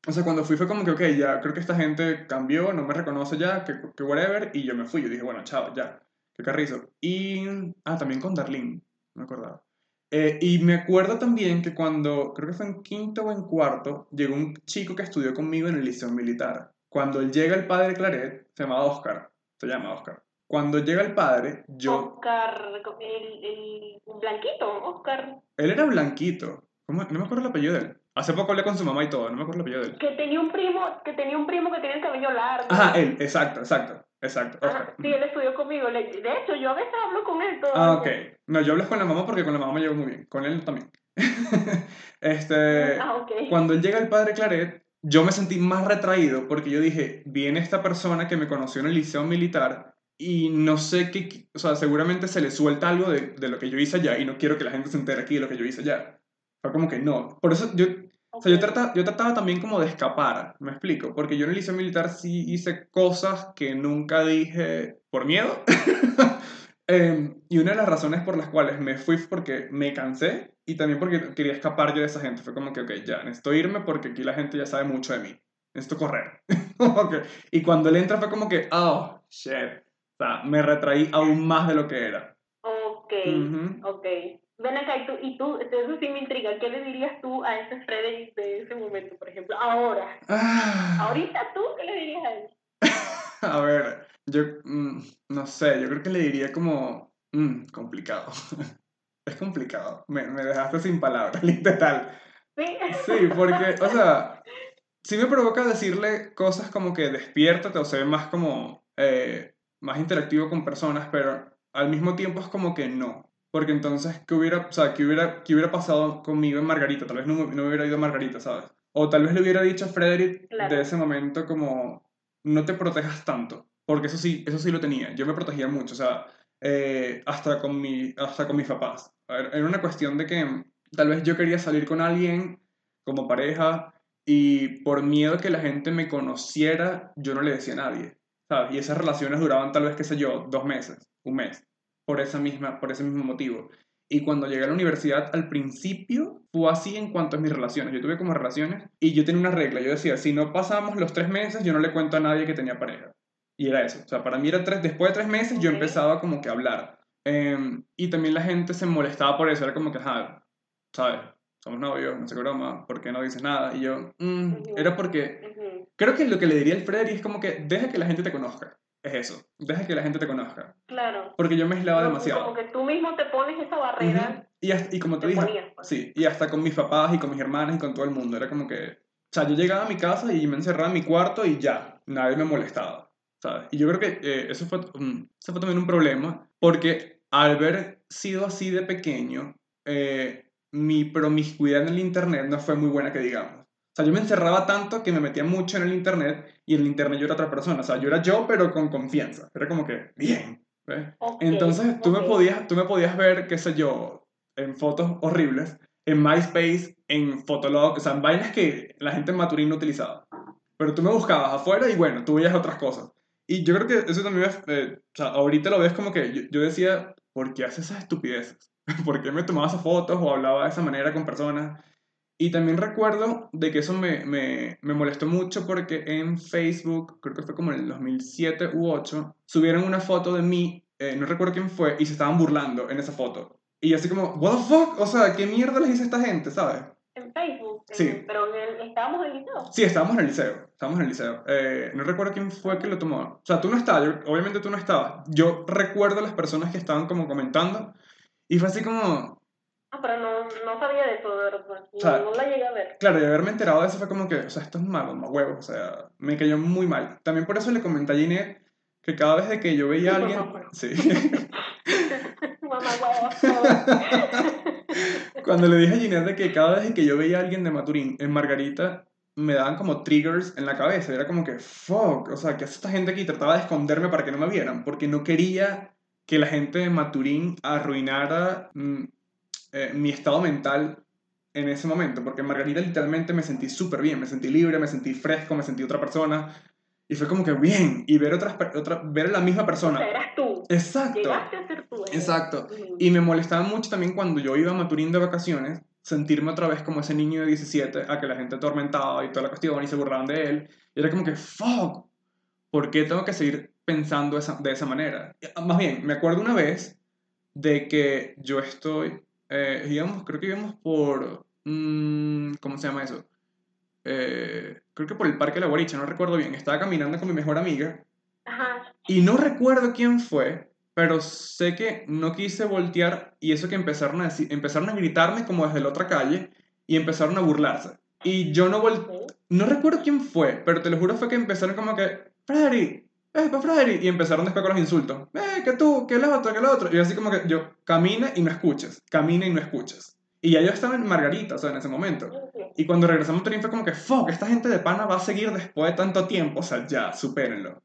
o sea, cuando fui fue como que, ok, ya creo que esta gente cambió, no me reconoce ya, que, que whatever, y yo me fui, yo dije, bueno, chao, ya, qué carrizo. Y, ah, también con Darlene, me acordaba. Eh, y me acuerdo también que cuando, creo que fue en quinto o en cuarto, llegó un chico que estudió conmigo en el liceo militar. Cuando llega el padre Claret, se llamaba Oscar, se llama Oscar. Cuando llega el padre, yo... Oscar, el, el blanquito, Oscar. Él era blanquito. ¿Cómo? No me acuerdo el apellido de él. Hace poco hablé con su mamá y todo, no me acuerdo el apellido de él. Que tenía un primo, que tenía un primo que tenía el cabello largo. Ajá, él, exacto, exacto. Exacto, sí, él estudió conmigo. De hecho, yo a veces hablo con él todo. Ah, ok. No, yo hablo con la mamá porque con la mamá me llevo muy bien. Con él también. este, ah, ok. Cuando llega el padre Claret, yo me sentí más retraído porque yo dije, viene esta persona que me conoció en el liceo militar y no sé qué, o sea, seguramente se le suelta algo de, de lo que yo hice allá y no quiero que la gente se entere aquí de lo que yo hice allá. Fue como que no. Por eso yo, o sea, yo trataba, yo trataba también como de escapar, me explico, porque yo en el liceo militar sí hice cosas que nunca dije por miedo. Em, y una de las razones por las cuales me fui fue porque me cansé y también porque quería escapar yo de esa gente. Fue como que, ok, ya, necesito irme porque aquí la gente ya sabe mucho de mí. Necesito correr. Y cuando él entra fue como que, oh, shit. O sea, me retraí aún más de lo que era. Ok, ok. Ven acá, y tú, y tú, eso sí me intriga, ¿qué le dirías tú a ese Frederick de ese momento, por ejemplo? Ahora. Ah. Ahorita tú, ¿qué le dirías a él? a ver, yo mm, no sé, yo creo que le diría como, mm, complicado. es complicado, me, me dejaste sin palabras, literal. Sí. Sí, porque, o sea, sí me provoca decirle cosas como que despiértate o se ve más como, eh, más interactivo con personas, pero al mismo tiempo es como que no. Porque entonces, ¿qué hubiera, o sea, ¿qué hubiera, qué hubiera pasado conmigo en Margarita? Tal vez no, no hubiera ido a Margarita, ¿sabes? O tal vez le hubiera dicho a Frederick de ese momento como, no te protejas tanto. Porque eso sí, eso sí lo tenía. Yo me protegía mucho, o sea, eh, hasta, con mi, hasta con mis papás. Era una cuestión de que tal vez yo quería salir con alguien como pareja y por miedo que la gente me conociera, yo no le decía a nadie. ¿Sabes? Y esas relaciones duraban tal vez, qué sé yo, dos meses, un mes por, esa misma, por ese mismo motivo. Y cuando llegué a la universidad, al principio fue así en cuanto a mis relaciones. Yo tuve como relaciones y yo tenía una regla. Yo decía, si no pasamos los tres meses, yo no le cuento a nadie que tenía pareja. Y era eso. O sea, para mí era tres, después de tres meses yo empezaba como que a hablar. Em, y también la gente se molestaba por eso. Era como que, ah, ¿sabes? Somos novios, no sé qué broma, ¿por qué no dices nada? Y yo, mm, era porque... Creo que lo que le diría al Freddy es como que deja que la gente te conozca es eso. Deja que la gente te conozca. Claro. Porque yo me aislaba demasiado. Como que tú mismo te pones esa barrera. y, y, como te, dije, pues. sí, y hasta con mis papás y con mis hermanas y con todo el mundo. Era como que, o sea, yo llegaba a mi casa y me encerraba en mi cuarto y ya, nadie me molestaba. ¿sabes? Y yo creo que eh, eso, fue, um, eso fue también un problema, porque al haber sido así de pequeño, eh, mi promiscuidad en el internet no fue muy buena que digamos. O sea, yo me encerraba tanto que me metía mucho en el internet y en el internet yo era otra persona. O sea, yo era yo, pero con confianza. Era como que, bien. Entonces, tú, me podías, tú me podías ver, qué sé yo, en fotos horribles, en MySpace, en Fotolog, o sea, en vainas que la gente en Maturín no utilizaba. Pero tú me buscabas afuera y bueno, tú veías otras cosas. Y yo creo que eso también, eh, o sea, ahorita lo ves como que yo, yo decía, ¿por qué haces esas estupideces? ¿Por qué me tomaba esas fotos o hablaba de esa manera con personas? Y también recuerdo de que eso me, me, me, molestó mucho porque en Facebook, creo que fue como en el 2007 u 2008, subieron una foto de mí, eh, no recuerdo quién fue, y se estaban burlando en esa foto. Y así como, what the fuck, o sea, ¿qué mierda les hice a esta gente, sabes? En Facebook. Sí. pero estábamos en el liceo. Sí, estábamos en el liceo. Estábamos en el liceo. Eh, no recuerdo quién fue que lo tomó. O sea, tú no estabas, obviamente tú no estabas. Yo recuerdo a las personas que estaban como comentando. Y fue así como, Ah, pero no, no sabía de eso, de verdad. No, la llegué a ver. Claro, y haberme enterado de eso fue como que, o sea, esto es malo, más huevos, o sea, me cayó muy mal. También por eso le comenté a Ginette que cada vez de que yo veía a alguien... sí. Mamá. Cuando le dije a Ginette de que cada vez que yo veía a alguien de Maturín en Margarita, me daban como triggers en la cabeza. Era como que, fuck, o sea, ¿qué hace esta gente aquí? Trataba de esconderme para que no me vieran, porque no quería que la gente de Maturín arruinara mm, eh, mi estado mental en ese momento, porque en Margarita literalmente me sentí súper bien, me sentí libre, me sentí fresco, me sentí otra persona. Y fue como que bien, y ver, otras, otra, ver a la misma persona. eras tú. Exacto. Llegaste a ser tú. Exacto. Y me molestaba mucho también cuando yo iba a Maturín de vacaciones, sentirme otra vez como ese niño de 17, a que la gente atormentaba y toda la cuestión y se burlaban de él. Y era como que, fuck, ¿por qué tengo que seguir pensando esa, de esa manera? Más bien, me acuerdo una vez de que yo estoy eh, íbamos, creo que íbamos por, mm, ¿cómo se llama eso? Eh, creo que por el Parque La Guaricha, no recuerdo bien. Estaba caminando con mi mejor amiga. Y no recuerdo quién fue, pero sé que no quise voltear y eso que empezaron a, decir, empezaron a gritarme como desde la otra calle y empezaron a burlarse. Y yo no volteé, no recuerdo quién fue, pero te lo juro fue que empezaron como que, Freddy, ¡eh, Freddy! Y empezaron después con los insultos. ¡eh, que tú, que el otro, que el otro! Y así como que yo, camina y no escuches, camina y no escuches. Y ya yo estaba en Margarita, o sea, en ese momento. Y cuando regresamos a Turín fue como que, fuck, esta gente de pana va a seguir después de tanto tiempo, o sea, ya, supérenlo.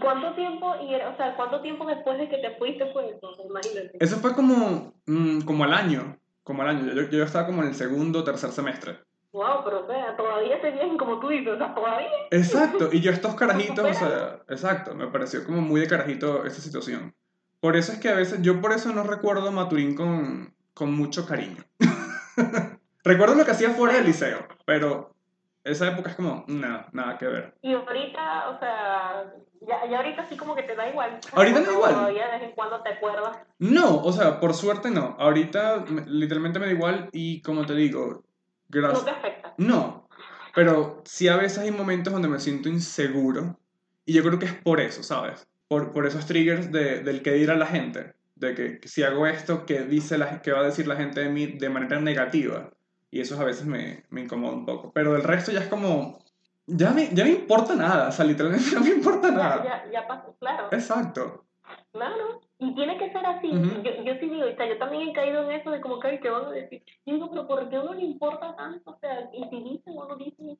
¿Cuánto tiempo, y o sea, cuánto tiempo después de que te fuiste fue eso? Imagínate. Eso fue como, mm, como al año, como al año. Yo, yo estaba como en el segundo o tercer semestre. Wow, pero o sea, todavía se bien como tú dices, o sea, todavía. Exacto, y yo estos carajitos, o sea, exacto, me pareció como muy de carajito esa situación. Por eso es que a veces, yo por eso no recuerdo Maturín con, con mucho cariño. recuerdo lo que hacía fuera del liceo, pero esa época es como, nada, nada que ver. Y ahorita, o sea, ya, ya ahorita sí como que te da igual. Ahorita me da igual. Todavía de vez en cuando te acuerdas. No, o sea, por suerte no. Ahorita literalmente me da igual y como te digo, gracias. No te afecta. No, pero sí a veces hay momentos donde me siento inseguro y yo creo que es por eso, ¿sabes? Por, por esos triggers de, del que dirá la gente. De que, si hago esto, ¿qué, dice la, ¿qué va a decir la gente de mí de manera negativa? Y eso a veces me, me incomoda un poco. Pero del resto ya es como, ya me, ya me importa nada, o sea, literalmente no me importa nada. Ya, ya, pasó, claro. Exacto. Claro, y tiene que ser así. yo, yo sí digo, o sea, yo también he caído en eso de como que, ¿qué van a decir? Yo digo, pero ¿por qué a uno le importa tanto? O sea, y si dicen o no dicen,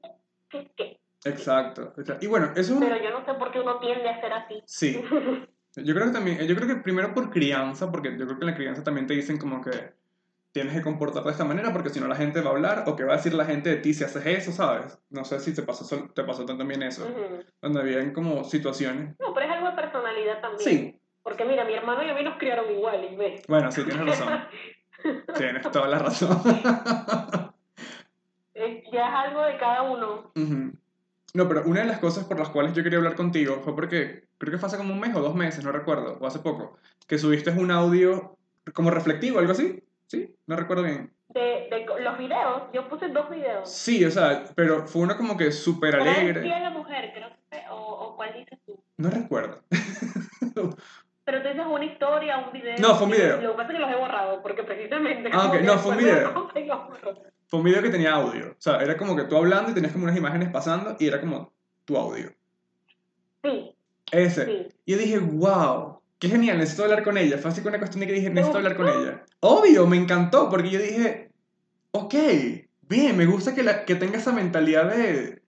¿qué? ¿Qué? Exacto, Y bueno, eso... Pero yo no sé por qué uno tiende a ser así. Sí. Yo creo que también, yo creo que primero por crianza, porque yo creo que en la crianza también te dicen como que tienes que comportarte de esta manera porque si no la gente va a hablar o que va a decir la gente de ti si haces eso, ¿sabes? No sé si te pasó, te pasó también eso, donde habían como situaciones. No, pero es algo de personalidad también. Sí. Porque mira, mi hermano y a mí nos criaron igual, y ves. Bueno, sí, tienes razón. tienes toda la razón. ya es algo de cada uno. No, pero una de las cosas por las cuales yo quería hablar contigo fue porque creo que fue hace como un mes o dos meses, no recuerdo, o hace poco, que subiste un audio como reflectivo, algo así. ¿Sí? No recuerdo bien. De, de los videos, yo puse dos videos. Sí, o sea, pero fue uno como que súper alegre. ¿Quién la mujer, creo que, o, o cuál dices tú? No recuerdo. pero tú dices una historia, un video. No, fue un video. Lo que pasa es que los he borrado, porque precisamente. Ah, ok, no, fue un video. Fue un video que tenía audio. O sea, era como que tú hablando y tenías como unas imágenes pasando y era como tu audio. Sí. Ese. Sí. Y yo dije, wow, qué genial, necesito hablar con ella. Fue así una cuestión de que dije, necesito hablar con ella. Obvio, me encantó, porque yo dije, ok, bien, me gusta que, la, que tenga esa mentalidad de,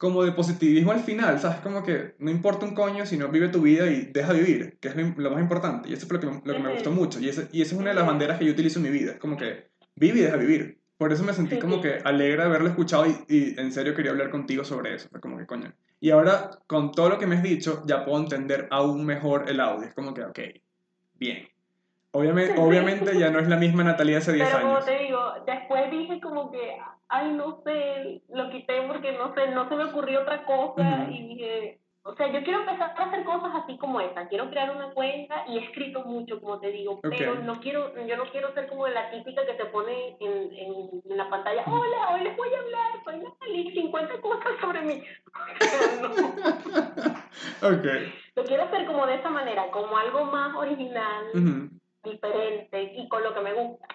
como de positivismo al final, ¿sabes? Como que no importa un coño, sino vive tu vida y deja vivir, que es lo, más importante. Y eso es lo que, lo que me gustó mucho. Y, ese, y esa es una de las banderas que yo utilizo en mi vida. Es como que vive y deja vivir. Por eso me sentí como que alegre de haberlo escuchado y, y en serio quería hablar contigo sobre eso. Como que, coño, y ahora, con todo lo que me has dicho, ya puedo entender aún mejor el audio. Es como que, ok, bien. Obviamente, obviamente ya no es la misma Natalia hace 10 años. Pero como te digo, después dije como que, ay, no sé, lo quité porque no sé, no se me ocurrió otra cosa y dije, o sea, yo quiero empezar a hacer cosas así como esta. Quiero crear una cuenta y he escrito mucho, como te digo, pero no quiero, yo no quiero ser como la típica que se pone en, en, la pantalla, hola, hoy les voy a hablar, soy Natalie, 50 cosas sobre mí. ok. Lo quiero hacer como de esa manera, como algo más original, diferente y con lo que me gusta.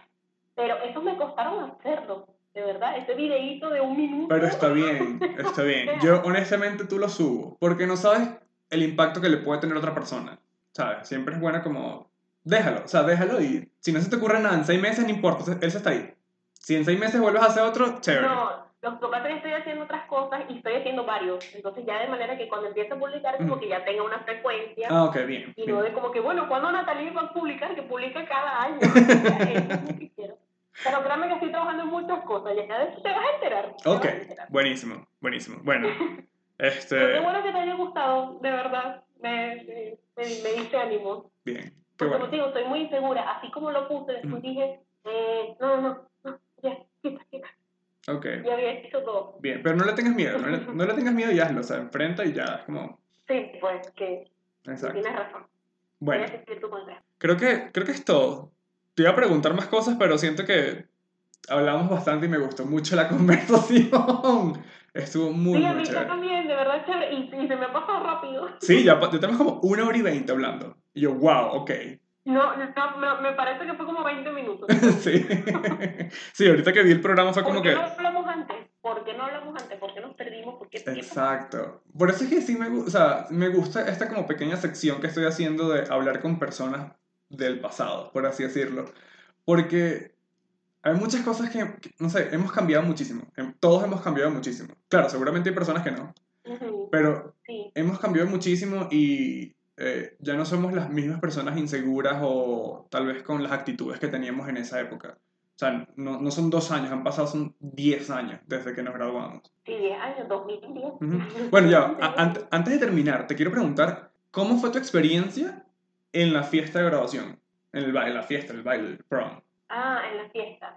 Pero eso me costaron hacerlo de verdad, ese videíto de un minuto. Pero está bien, está bien. Yo honestamente tú lo subo, porque no sabes el impacto que le puede tener a otra persona, ¿sabes? Siempre es bueno como, déjalo, o sea, déjalo y si no se te ocurre nada en seis meses, no importa, él se está ahí. Si en seis meses vuelves a hacer otro, chévere. No, lo que pasa es que estoy haciendo otras cosas y estoy haciendo varios. Entonces ya de manera que cuando empiece a publicar como que ya tenga una frecuencia. Ah, ok, bien. Y no de como que, bueno, cuando Natalie va a publicar? Que publica cada año. Pero créame que estoy trabajando en muchas cosas y ya te vas a enterar. Ok, buenísimo, buenísimo. Bueno, este... Qué bueno que te haya gustado, de verdad. Me, me, me, dice ánimo. Bien. Qué Porque como te digo, estoy muy insegura. Así como lo puse, después dije, eh, no, no, no, ya, quita, quita. Ok. Ya había hecho todo. Bien, pero no le tengas miedo, no le, no le tengas miedo y hazlo, o sea, enfrenta y ya, es como... Sí, pues que Exacto. tienes razón. Bueno, creo que, creo que es todo. Te iba a preguntar más cosas, pero siento que hablamos bastante y me gustó mucho la conversación. Estuvo muy, sí, a mí también, de verdad chévere. Y, se me ha pasado rápido. Sí, ya, tenemos como una hora y veinte hablando. Y yo, wow, ok. No, no, me, parece que fue como 20 minutos. sí. sí, ahorita que vi el programa fue como que... ¿Por qué no hablamos antes? ¿Por qué no hablamos antes? ¿Por qué nos perdimos? ¿Por qué Exacto. Por eso es que sí me, o sea, me gusta esta como pequeña sección que estoy haciendo de hablar con personas del pasado, por así decirlo. Porque hay muchas cosas que, no sé, hemos cambiado muchísimo. Em, todos hemos cambiado muchísimo. Claro, seguramente hay personas que no. Pero hemos cambiado muchísimo y eh, ya no somos las mismas personas inseguras o tal vez con las actitudes que teníamos en esa época. O sea, no, no son dos años, han pasado son diez años desde que nos graduamos. Sí, diez años, 2010. Bueno, ya, antes de terminar, te quiero preguntar, ¿cómo fue tu experiencia en la fiesta de graduación, en el baile, la fiesta, el baile, el prom. Ah, en la fiesta.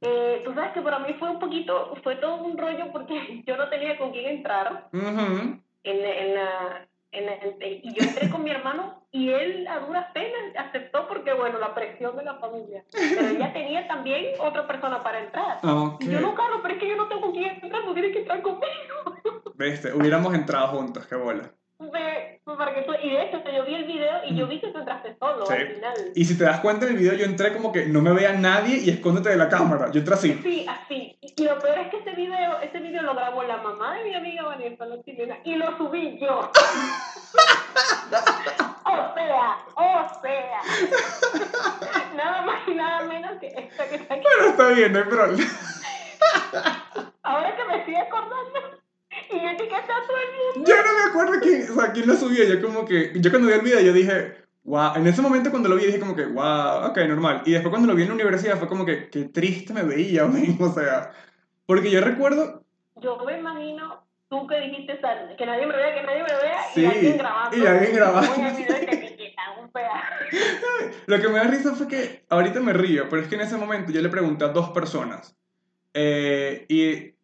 Eh, tú sabes que para mí fue un poquito, fue todo un rollo porque yo no tenía con quién entrar en, en, la, en, y yo entré con mi hermano y él a duras penas aceptó porque, bueno, la presión de la familia. Pero ella tenía también otra persona para entrar. Y yo no, Carlos, pero es que yo no tengo con quién entrar, tú tienes que entrar conmigo. Viste, hubiéramos entrado juntos, qué bola. Para que tú, y de hecho, yo vi el video y yo vi que tú entraste solo al final. Y si te das cuenta en el video, yo entré como que no me vea nadie y escóndete de la cámara. Yo entré así. Sí, así. Y lo peor es que ese video, ese video lo grabó la mamá de mi amiga Vanessa, la chilena, y lo subí yo. o sea, o sea. nada más y nada menos que esta que está aquí. Pero está bien, no hay problema. Ahora que me estoy acordando. Todo el mundo. Yo no me acuerdo quién, o sea, quién lo subía. Yo como que, yo cuando vi el video, yo dije, wow. En ese momento cuando lo vi, dije como que, wow, ok, normal. Y después cuando lo vi en la universidad, fue como que, qué triste me veía, mismo, o sea. Porque yo recuerdo... Yo me imagino tú que dijiste que nadie me vea, que nadie me vea, y alguien grabando. Y alguien grabando. Lo que me da risa fue que ahorita me río, pero es que en ese momento yo le pregunté a dos personas. Eh, y,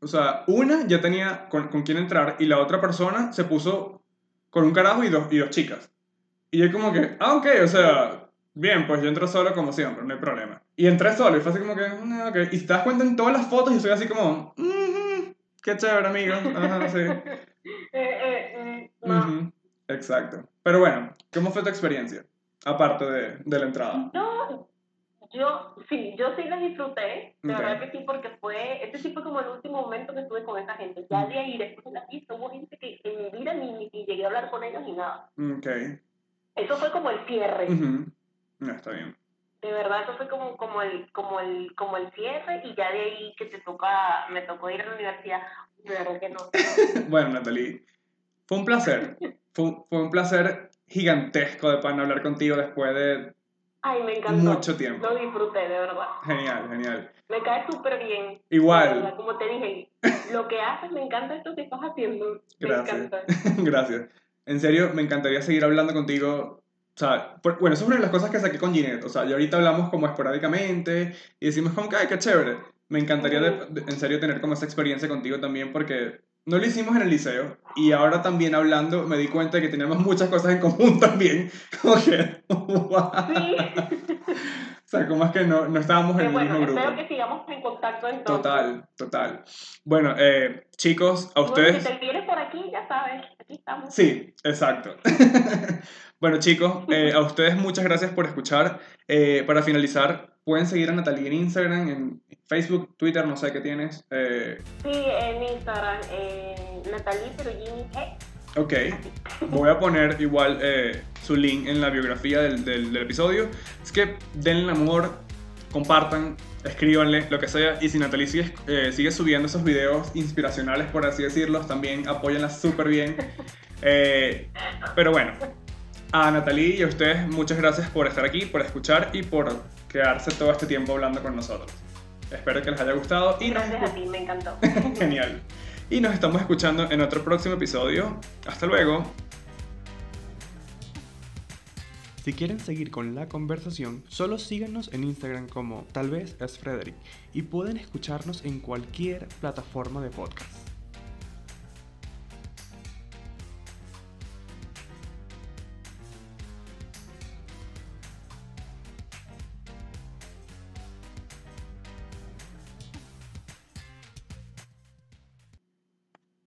o sea, una ya tenía con, con quién entrar y la otra persona se puso con un carajo y dos, y dos chicas. Y yo como que, ah, ok, o sea, bien, pues yo entro solo como siempre, no hay problema. Y entré solo y fue así como que, mm, ok. Y te das cuenta en todas las fotos y soy así como, mm, qué chévere, amigo. Ajá, sí. eh, eh, mm, Exacto. Pero bueno, ¿cómo fue tu experiencia? Aparte de, de la entrada. No, yo sí, yo sí la disfruté. De verdad que sí, porque fue, este sí fue como el último momento que estuve con esa gente. Ya de ahí, después de la fiesta, hubo gente que en mi vida ni, ni, llegué a hablar con ellos ni nada. Ok. Eso fue como el cierre. No, está bien. De verdad, eso fue como, como, el, como, el, como el cierre y ya de ahí que te toca, me tocó ir a la universidad. De verdad que no. bueno, Natalie, fue un placer. fue, fue un placer gigantesco de poder hablar contigo después de Ay, me encantó. mucho tiempo. Lo disfruté, de verdad. Genial, genial. Me cae súper bien. Igual. como te dije, lo que haces, me encanta esto que estás haciendo. Gracias. Me encanta. Gracias. En serio, me encantaría seguir hablando contigo o sea, bueno, eso es una de las cosas que saqué con Ginette. O sea, yo ahorita hablamos como esporádicamente y decimos como que, ay, qué chévere. Me encantaría en serio tener como esa experiencia contigo también porque no lo hicimos en el liceo y ahora también hablando me di cuenta de que teníamos muchas cosas en común también. Como que, wow. Sí. O sea, como es que no, no estábamos en el mismo grupo. Espero que sigamos en contacto entonces. Total, total. Bueno, eh, chicos, a ustedes... si te vienes por aquí, ya sabes, aquí estamos. Sí, exacto. Bueno chicos, eh, a ustedes muchas gracias por escuchar. Eh, para finalizar, pueden seguir a Natalie en Instagram, en Facebook, Twitter, no sé qué tienes. Eh... Sí, en Instagram, en Natalie Perugini Ok, voy a poner igual eh, su link en la biografía del, del, episodio. Es que denle amor, compartan, escríbanle, lo que sea. Y si Natalie sigue, sigue subiendo esos videos inspiracionales, por así decirlos, también apóyenla súper bien. pero bueno, a Natalie y a ustedes, muchas gracias por estar aquí, por escuchar y por quedarse todo este tiempo hablando con nosotros. Espero que les haya gustado. Y gracias a ti, me encantó. Genial. Y nos estamos escuchando en otro próximo episodio. Hasta luego. Si quieren seguir con la conversación, solo síganos en Instagram como tal vez es Frederick y pueden escucharnos en cualquier plataforma de podcast.